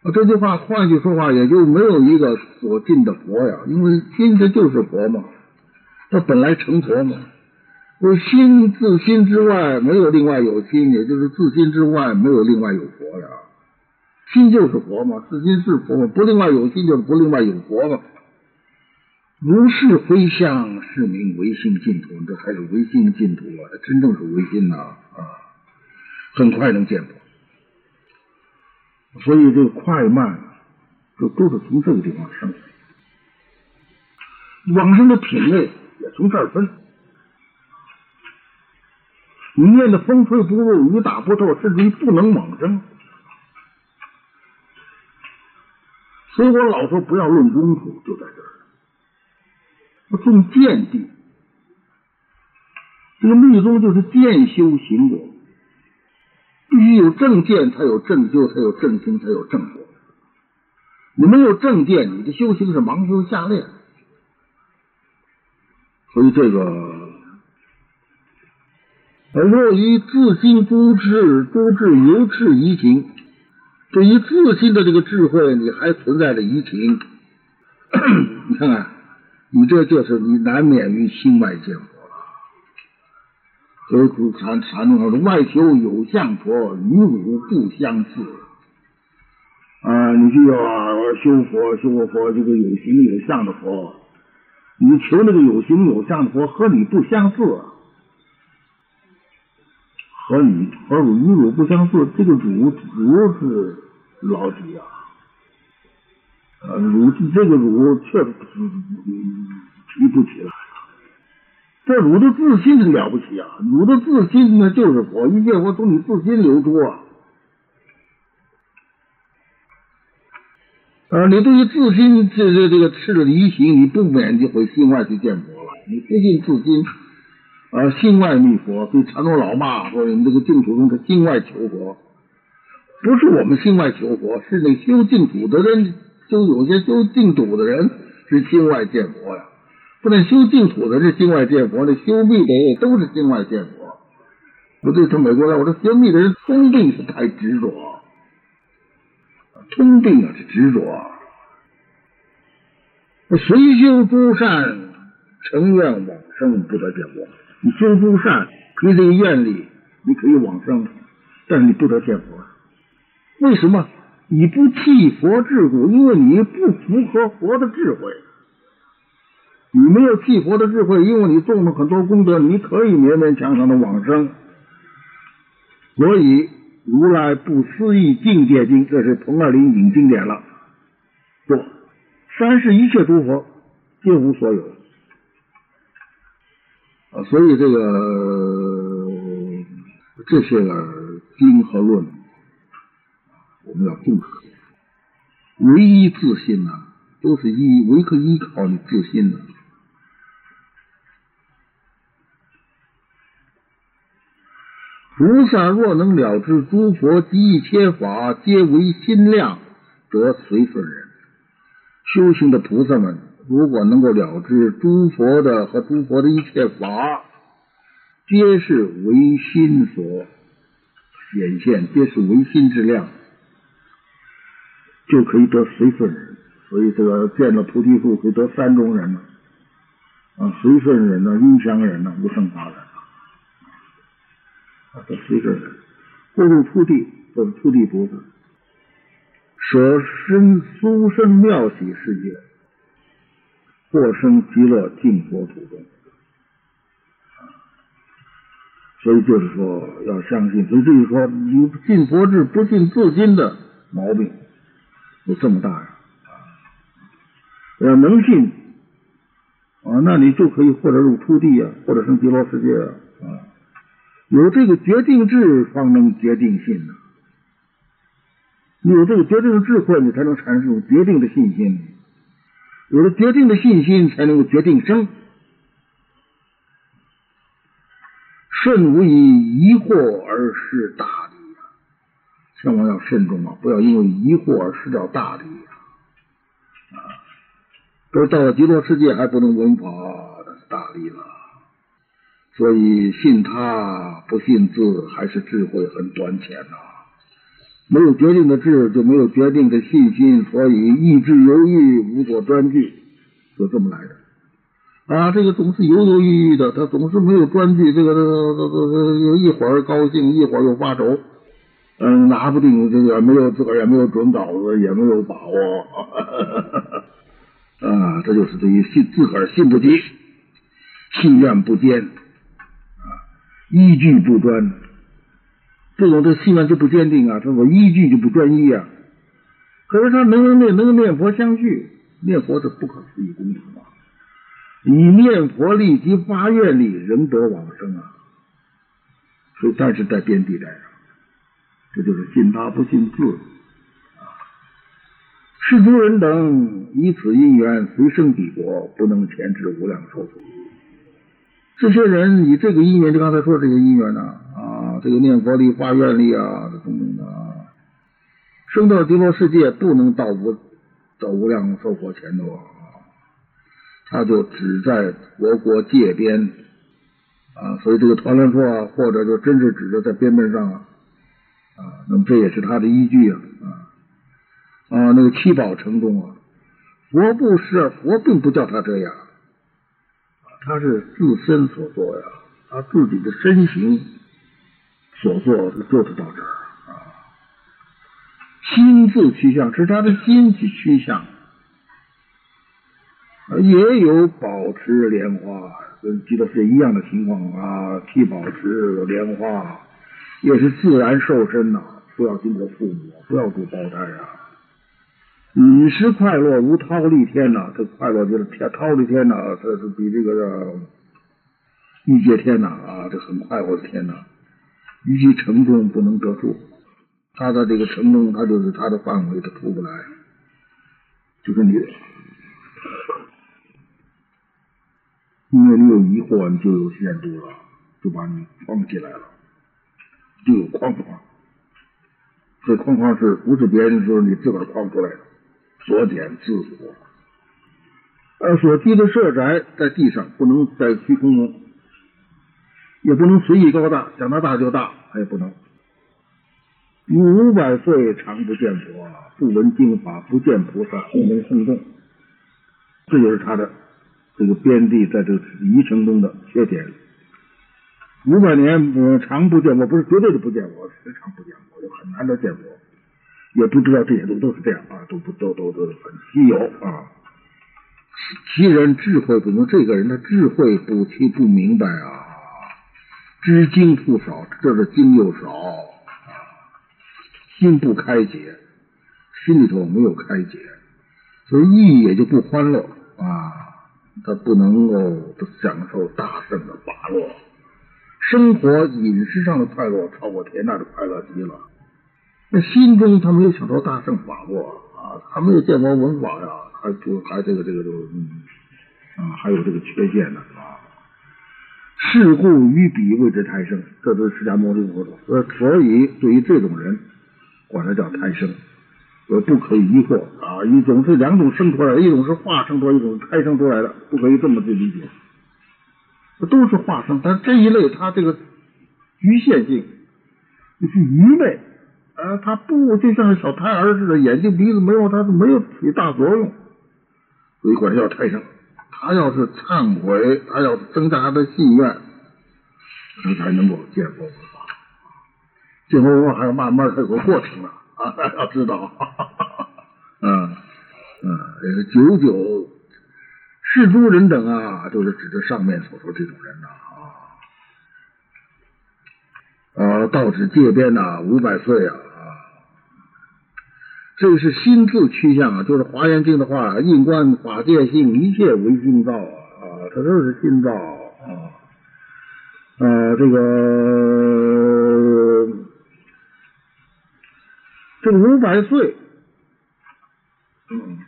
啊，这句话换句说话，也就没有一个所信的佛呀，因为心它就是佛嘛，它本来成佛嘛。为心自心之外没有另外有心，也就是自心之外没有另外有佛呀。心就是佛嘛，自心是佛嘛，不另外有心就是不另外有佛嘛。如是非相，是名唯心净土。这才是唯心净土啊！这真正是唯心呐啊！很快能见佛，所以这个快慢，就都是从这个地方生。往生的品位也从这儿分。你念的风吹不入，雨打不透，甚至于不能往生。所以我老说不要论功夫，就在这儿。要重见地，这个密宗就是见修行者，必须有正见，才有正修，才有正行，才有正果。你没有正见，你的修行是盲修瞎练。所以这个，而若于自心诸智，诸智由智移情，对于自心的这个智慧，你还存在着移情。你看看。你这就是你难免于心外见佛了。所以古禅禅宗说：“外求有相佛，与汝不相似。”啊，你就要修佛，修个佛，这个有形有相的佛，你求那个有形有相的佛和你不相似，和你和汝与汝不相似，这个汝汝是老底啊。呃，儒这个汝确实提不起来了。这汝的自信是了不起啊！汝的自信呢，就是佛，一切佛从你自心流出啊。啊，你对于自心这这这个吃了离行，你不免就会心外去见佛了。你不信自心，呃，心外觅佛，所以禅宗老骂说你们这个净土宗是心外求佛，不是我们心外求佛，是那修净土的人。修有些修净土的人是心外见佛呀，不但修净土的是心外见佛，那修密的也都是心外见佛。我对从美国来，我说修密的人通病是太执着，通病啊是执着。谁修诸善，成愿往生，不得见佛。你修诸善，凭这个愿力，你可以往生，但是你不得见佛。为什么？你不弃佛智故，因为你不符合佛的智慧。你没有替佛的智慧，因为你种了很多功德，你可以勉勉强强的往生。所以如来不思议境界经，这是彭二林引经典了，说三世一切诸佛皆无所有啊，所以这个这些个经和论，我们要重视。唯一自信呢，都是依唯可依靠你自信。菩萨若能了知诸佛及一切法皆为心量，则随顺人。修行的菩萨们，如果能够了知诸佛的和诸佛的一切法，皆是唯心所显现，皆是唯心之量。就可以得随顺人，所以这个见了菩提树可以得三种人呢，啊，随顺人呢，音香人呢，无生法人啊，得随顺人，或入初地，或初地菩萨，舍身殊胜妙喜世界，或生极乐净佛土中，所以就是说要相信，所以就是说你信佛智不信自心的毛病。有这么大呀！要能信啊，那你就可以或者入初地啊，或者生极乐世界啊。有这个决定智，方能决定信呐。有这个决定的智慧，你才能产生决定的信心。有了决定的信心，才能够决定生。慎无以疑惑而失大。千万要慎重啊！不要因为疑惑而失掉大利啊！啊，都到了极乐世界还不能闻法，那是大利了。所以信他不信字，还是智慧很短浅呐。没有决定的志，就没有决定的信心，所以意志犹豫，无所专据，就这么来的。啊，这个总是犹犹豫豫的，他总是没有专据，这个这个这个这个一会儿高兴，一会儿又发愁。嗯，拿不定，这个没有自个儿也没有准稿子，也没有把握，啊，这就是对于信自个儿信不及，信愿不坚，啊，依据不专，这种这信仰就不坚定啊，这我依据就不专一啊。可是他能念能念佛相续，念佛是不可思议功德啊，以念佛力及发愿力，仍得往生啊。所以，但是在边地带上。这就是信他不信自啊！世诸人等以此因缘随生彼国，不能前至无量寿。这些人以这个因缘，就刚才说的这些因缘呢，这个念佛力、发愿力啊，这种种的，生到极乐世界不能到无到无量寿佛前头啊，他就只在佛国界边啊，所以这个团乱说啊，或者就真是指着在边边上啊。啊，那么这也是他的依据啊啊！那个七宝城中啊，佛不是佛，并不叫他这样，他是自身所做呀，他自己的身形所做就是到这儿啊。心自趋向，是他的心去趋向，也有保持莲花，跟记得是一样的情况啊，替保持莲花。也是自然受身呐，不要经过父母，不要住包胎啊。饮食快乐如桃李天呐，这快乐就是天桃李天呐，这是比这个这欲界天呐啊，这很快活的天呐。于其成功不能得住，他的这个成功，他就是他的范围，他出不来。就是你，因为你有疑惑，你就有限度了，就把你框起来了。就有框框，这框框是不是别人说你自个儿框出来的？所点自所，而，所积的舍宅在地上，不能在虚空中，也不能随意高大，想它大就大，他也不能。五百岁常不见佛，不闻经法，不见菩萨，不能轰动，这就是他的这个边地在这个离程中的缺点。五百年嗯常不见佛，不是绝对的不见佛，时常不见佛，就很难得见佛，也不知道这些都都是这样啊，都不都都都很稀有啊。其人智慧不能，这个人他智慧不清不明白啊，知经不少，这是经又少啊，心不开解，心里头没有开解，所以意也就不欢乐啊，他不能够享受大圣的法乐，生活饮食上的快乐超过天大的快乐极了，那心中他没有享受大圣法乐啊，他没有见过文法呀。还还这个这个这个嗯啊，还有这个缺陷呢啊。事故于彼谓之胎生，这都是释迦牟尼佛说。所以对于这种人，管他叫胎生，呃，不可以疑惑啊。一种是两种生出来的，一种是化生出来，一种是胎生出来的，不可以这么去理解。都是化生，但这一类它这个局限性就是愚昧啊，它不就像个小胎儿似的，眼睛鼻子没有，它是没有起大作用。所以管他叫胎生，他要是忏悔，他要增加他的信愿，他才能够见佛闻法。见佛闻法还要慢慢有个过程啊，啊，[LAUGHS] 要知道，嗯嗯，九九是诸人等啊，就是指着上面所说这种人呐啊，啊，道指界边呐，五百岁啊。这个是心自趋向啊，就是《华严经》的话，印观法界性，一切为心造啊，它都是心造啊。呃，这个这五百岁，嗯，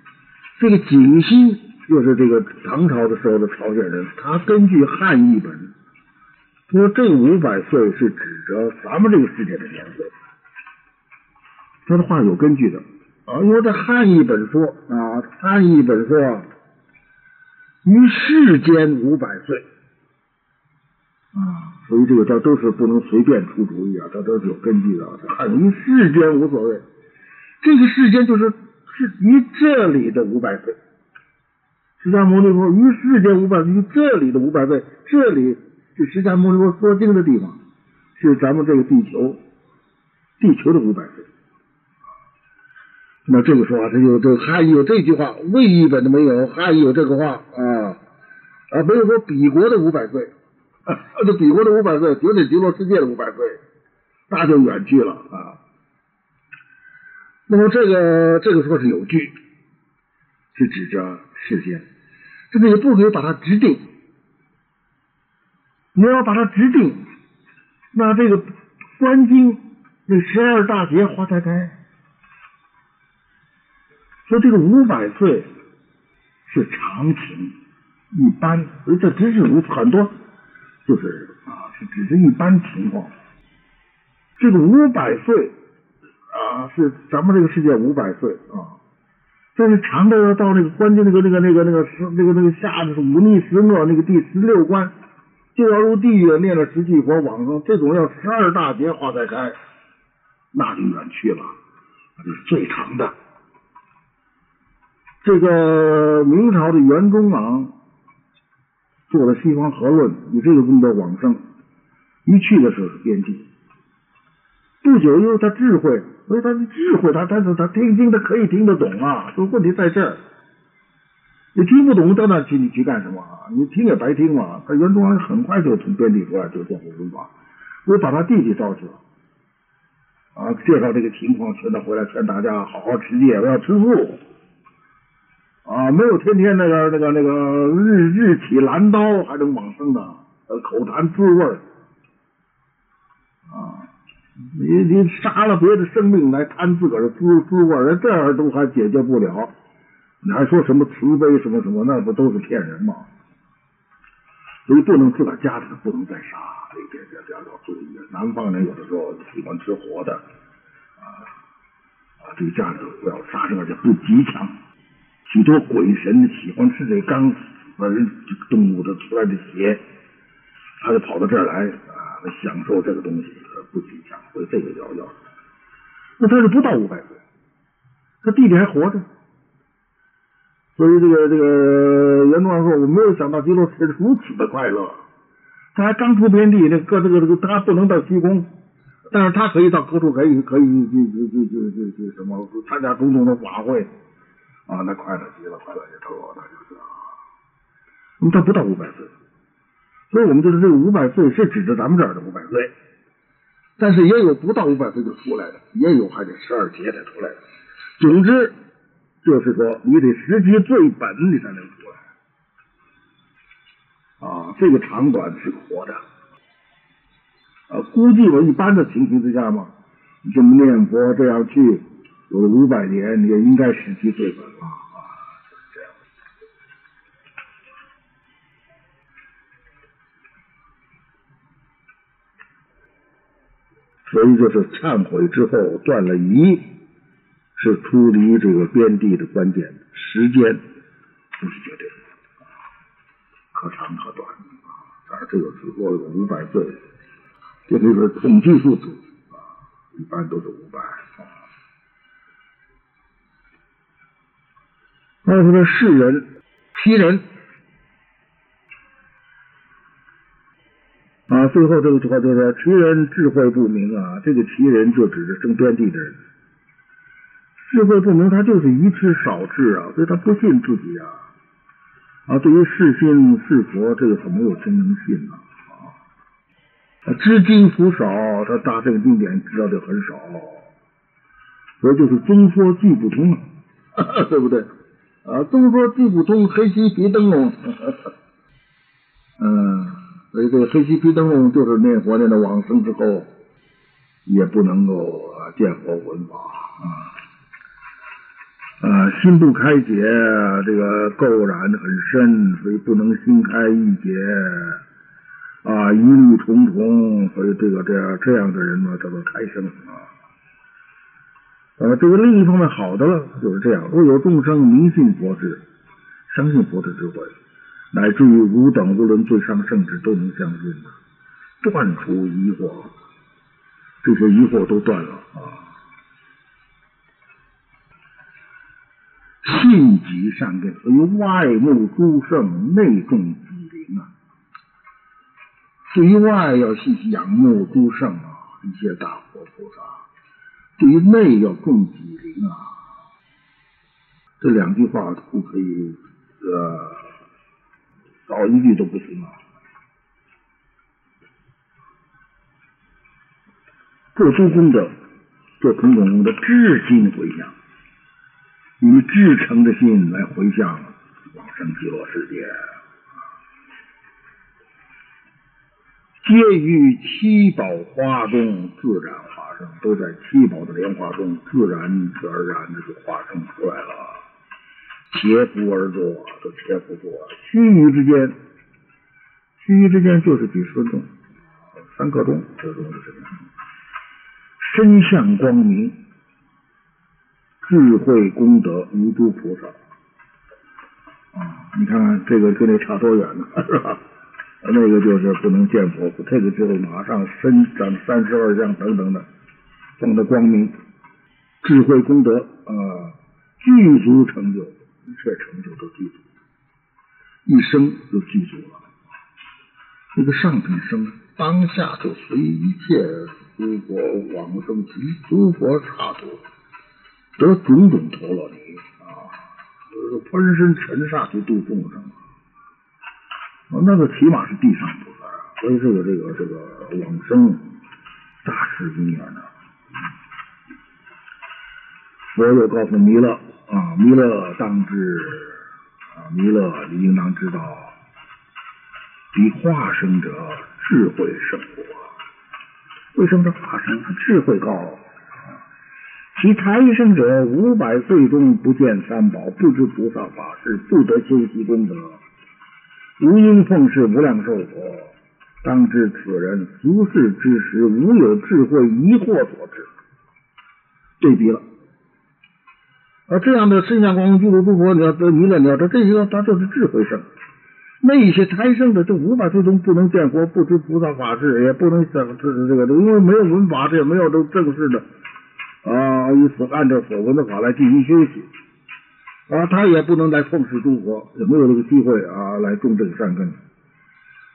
这个景心就是这个唐朝的时候的朝鲜人，他根据汉译本说，这五百岁是指着咱们这个世界的年岁，他的话有根据的。啊，因为这汉译本说啊，汉译本说于世间五百岁啊，所以这个这都是不能随便出主意啊，这都是有根据的。汉于世间无所谓，这个世间就是是于这里的五百岁。释迦牟尼佛于世间五百岁，于这里的五百岁，这里是释迦牟尼佛说经的地方，是咱们这个地球地球的五百岁。那这个说话，他就这汉译有这句话，魏译本的没有，汉译有这个话啊啊，没有说比国的五百岁，[LAUGHS] 这比国的五百岁，绝对极乐世界的五百岁，那就远去了啊。那么这个这个说是有据，是指着世间，这个也不可以把它直定。你要把它直定，那这个观经那十二大劫花开开。说这个五百岁是常情，一般，而这只是如此很多，就是啊，是只是一般情况。这个五百岁啊，是咱们这个世界五百岁啊，但是长的要到那个关键那个那个那个那个十那个那个下的是五逆十恶那个第十六关，就要入地狱念了十七佛往生，这种要十二大劫花才开，那就远去了，那就是最长的。这个明朝的袁中郎做了《西方合论》，以这个功德往生。一去的时候是边境，不久以后他智慧，所以他的智慧，他他是他听经，他可以听得懂啊。说问题在这儿，你听不懂到那去，你去干什么？你听也白听嘛。他袁中郎很快就从边地出来，就见佛闻法，我把他弟弟召去了，啊，介绍这个情况，劝他回来，劝大家好好持戒，不要吃素。啊，没有天天那个那个那个日日起蓝刀还能往生的，口谈滋味啊！你你杀了别的生命来谈自个儿的滋滋味这样都还解决不了，你还说什么慈悲什么什么？那不都是骗人吗？所以不能自个儿家里不能再杀，这这这要注意。南方人有的时候喜欢吃活的啊啊，这个家里头不要杀生，而且不吉强。许多鬼神喜欢吃这刚死的动物的出来的血，他就跑到这儿来啊，享受这个东西，不吉祥。所以这个要要。那他是不到五百岁，他弟弟还活着，所以这个这个袁中说：“我没有想到基督是如此的快乐。他还刚出边地，那个这个这个他不能到虚空，但是他可以到各处可以可以去去去去去什么参加种种的法会。”啊，那快乐极了，快乐极了，那就是啊。那么他不到五百岁，所以我们就是这个五百岁是指着咱们这儿的五百岁，但是也有不到五百岁就出来的，也有还得十二节才出来的。总之就是说，你得时期最本，你才能出来啊。这个长短是活的啊。估计我一般的情形之下嘛，你这么念佛这样去，有了五百年，你也应该时期最本了。所以就是忏悔之后断了疑，是出离这个边地的关键，时间不是绝对的，可长可短啊。但是这个只说五百岁，这就是统计数字啊，一般都是五百他说的世人、其人。啊，最后这个句话就是说，其人智慧不明啊，这个其人就指着生边地的人，智慧不明，他就是愚痴少智啊，所以他不信自己啊。啊，对于是心是佛，这个他没有真能信啊。啊，知经福少，他大圣经典知道的很少，所以就是宗说句不通啊，[LAUGHS] 对不对？啊，都说地不通，黑漆皮灯笼，嗯。所以这个黑漆皮灯笼就是念佛念到往生之后，也不能够见佛闻法啊，啊心不开解，这个垢染很深，所以不能心开意解啊，疑虑重重，所以这个这样这样的人呢叫做开生啊。呃，这个另一方面好的了就是这样，若有众生迷信佛智，相信佛的智慧。乃至于吾等无论最上圣旨都能相信的，断除疑惑，这些疑惑都断了啊！信即善根，所以外慕诸圣，内重己灵啊。对于外要信仰慕诸圣啊，一些大佛菩萨；对于内要重己灵啊。这两句话不可以呃。少一句都不行啊！做诸功德，做种种的至心回向，以至诚的心来回向往生极乐世界，皆于七宝花中自然化都在七宝的莲花中自然而然的就化生出来了。切腹而坐，都切腹坐，须臾之间，须臾之间就是几十分钟，三刻钟，这钟是什么？身相光明，智慧功德无诸菩萨啊！你看看这个跟那差多远呢，是吧？那个就是不能见佛，这个就是马上身长三十二相等等的，等的光明，智慧功德啊，具足成就。一切成就都具足，一生就具足了。这个上品生当下就随一切诸佛往生及诸佛刹土得种种陀罗尼啊，分身尘刹去度众生啊，那个起码是地上菩萨啊，所以这个这个这个往生大事因缘呢。佛又告诉弥勒。啊，弥勒当知啊，弥勒你应当知道，比化生者智慧胜我。为什么他化生？他智慧高。其财生者五百岁中不见三宝，不知菩萨法事，不得修习功德，无因奉事无量寿佛。当知此人俗世之时，无有智慧疑惑所致。对比了。而，这样的身相光明具足诸佛，你要得弥勒，你要得这些，他就是智慧生。那些胎生的，就无法最终不能见佛，不知菩萨法事，也不能想这这个，因为没有文法，这也没有都正式的啊，以此按照所闻的法来进行修习啊，他也不能来奉事诸佛，也没有这个机会啊，来种这个善根。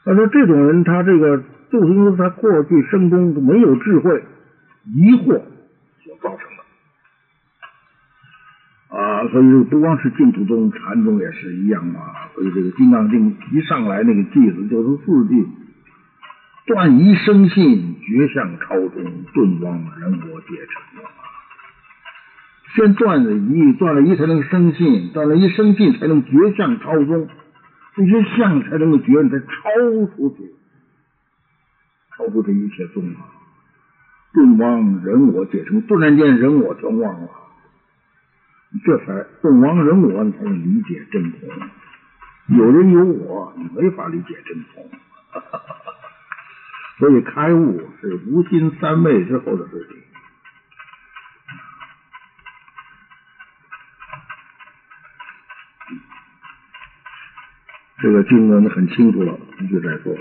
他说这种人，他这个就是因为他过去生中没有智慧，疑惑所造成。啊，所以不光是净土宗、禅宗也是一样啊。所以这个《金刚经》一上来那个句子就是四句：断一生信，绝相超宗，顿忘人我皆成。先断了一，断了一才能生信，断了一生信才能绝相超宗，这些相才能够绝，才超出去，超出这一切宗啊。顿忘人我皆成，顿然间人我全忘了。这才动亡人我，你才能理解真空。有人有我，你没法理解真空。[LAUGHS] 所以开悟是无心三昧之后的事情。这个经文很清楚了，一直在说。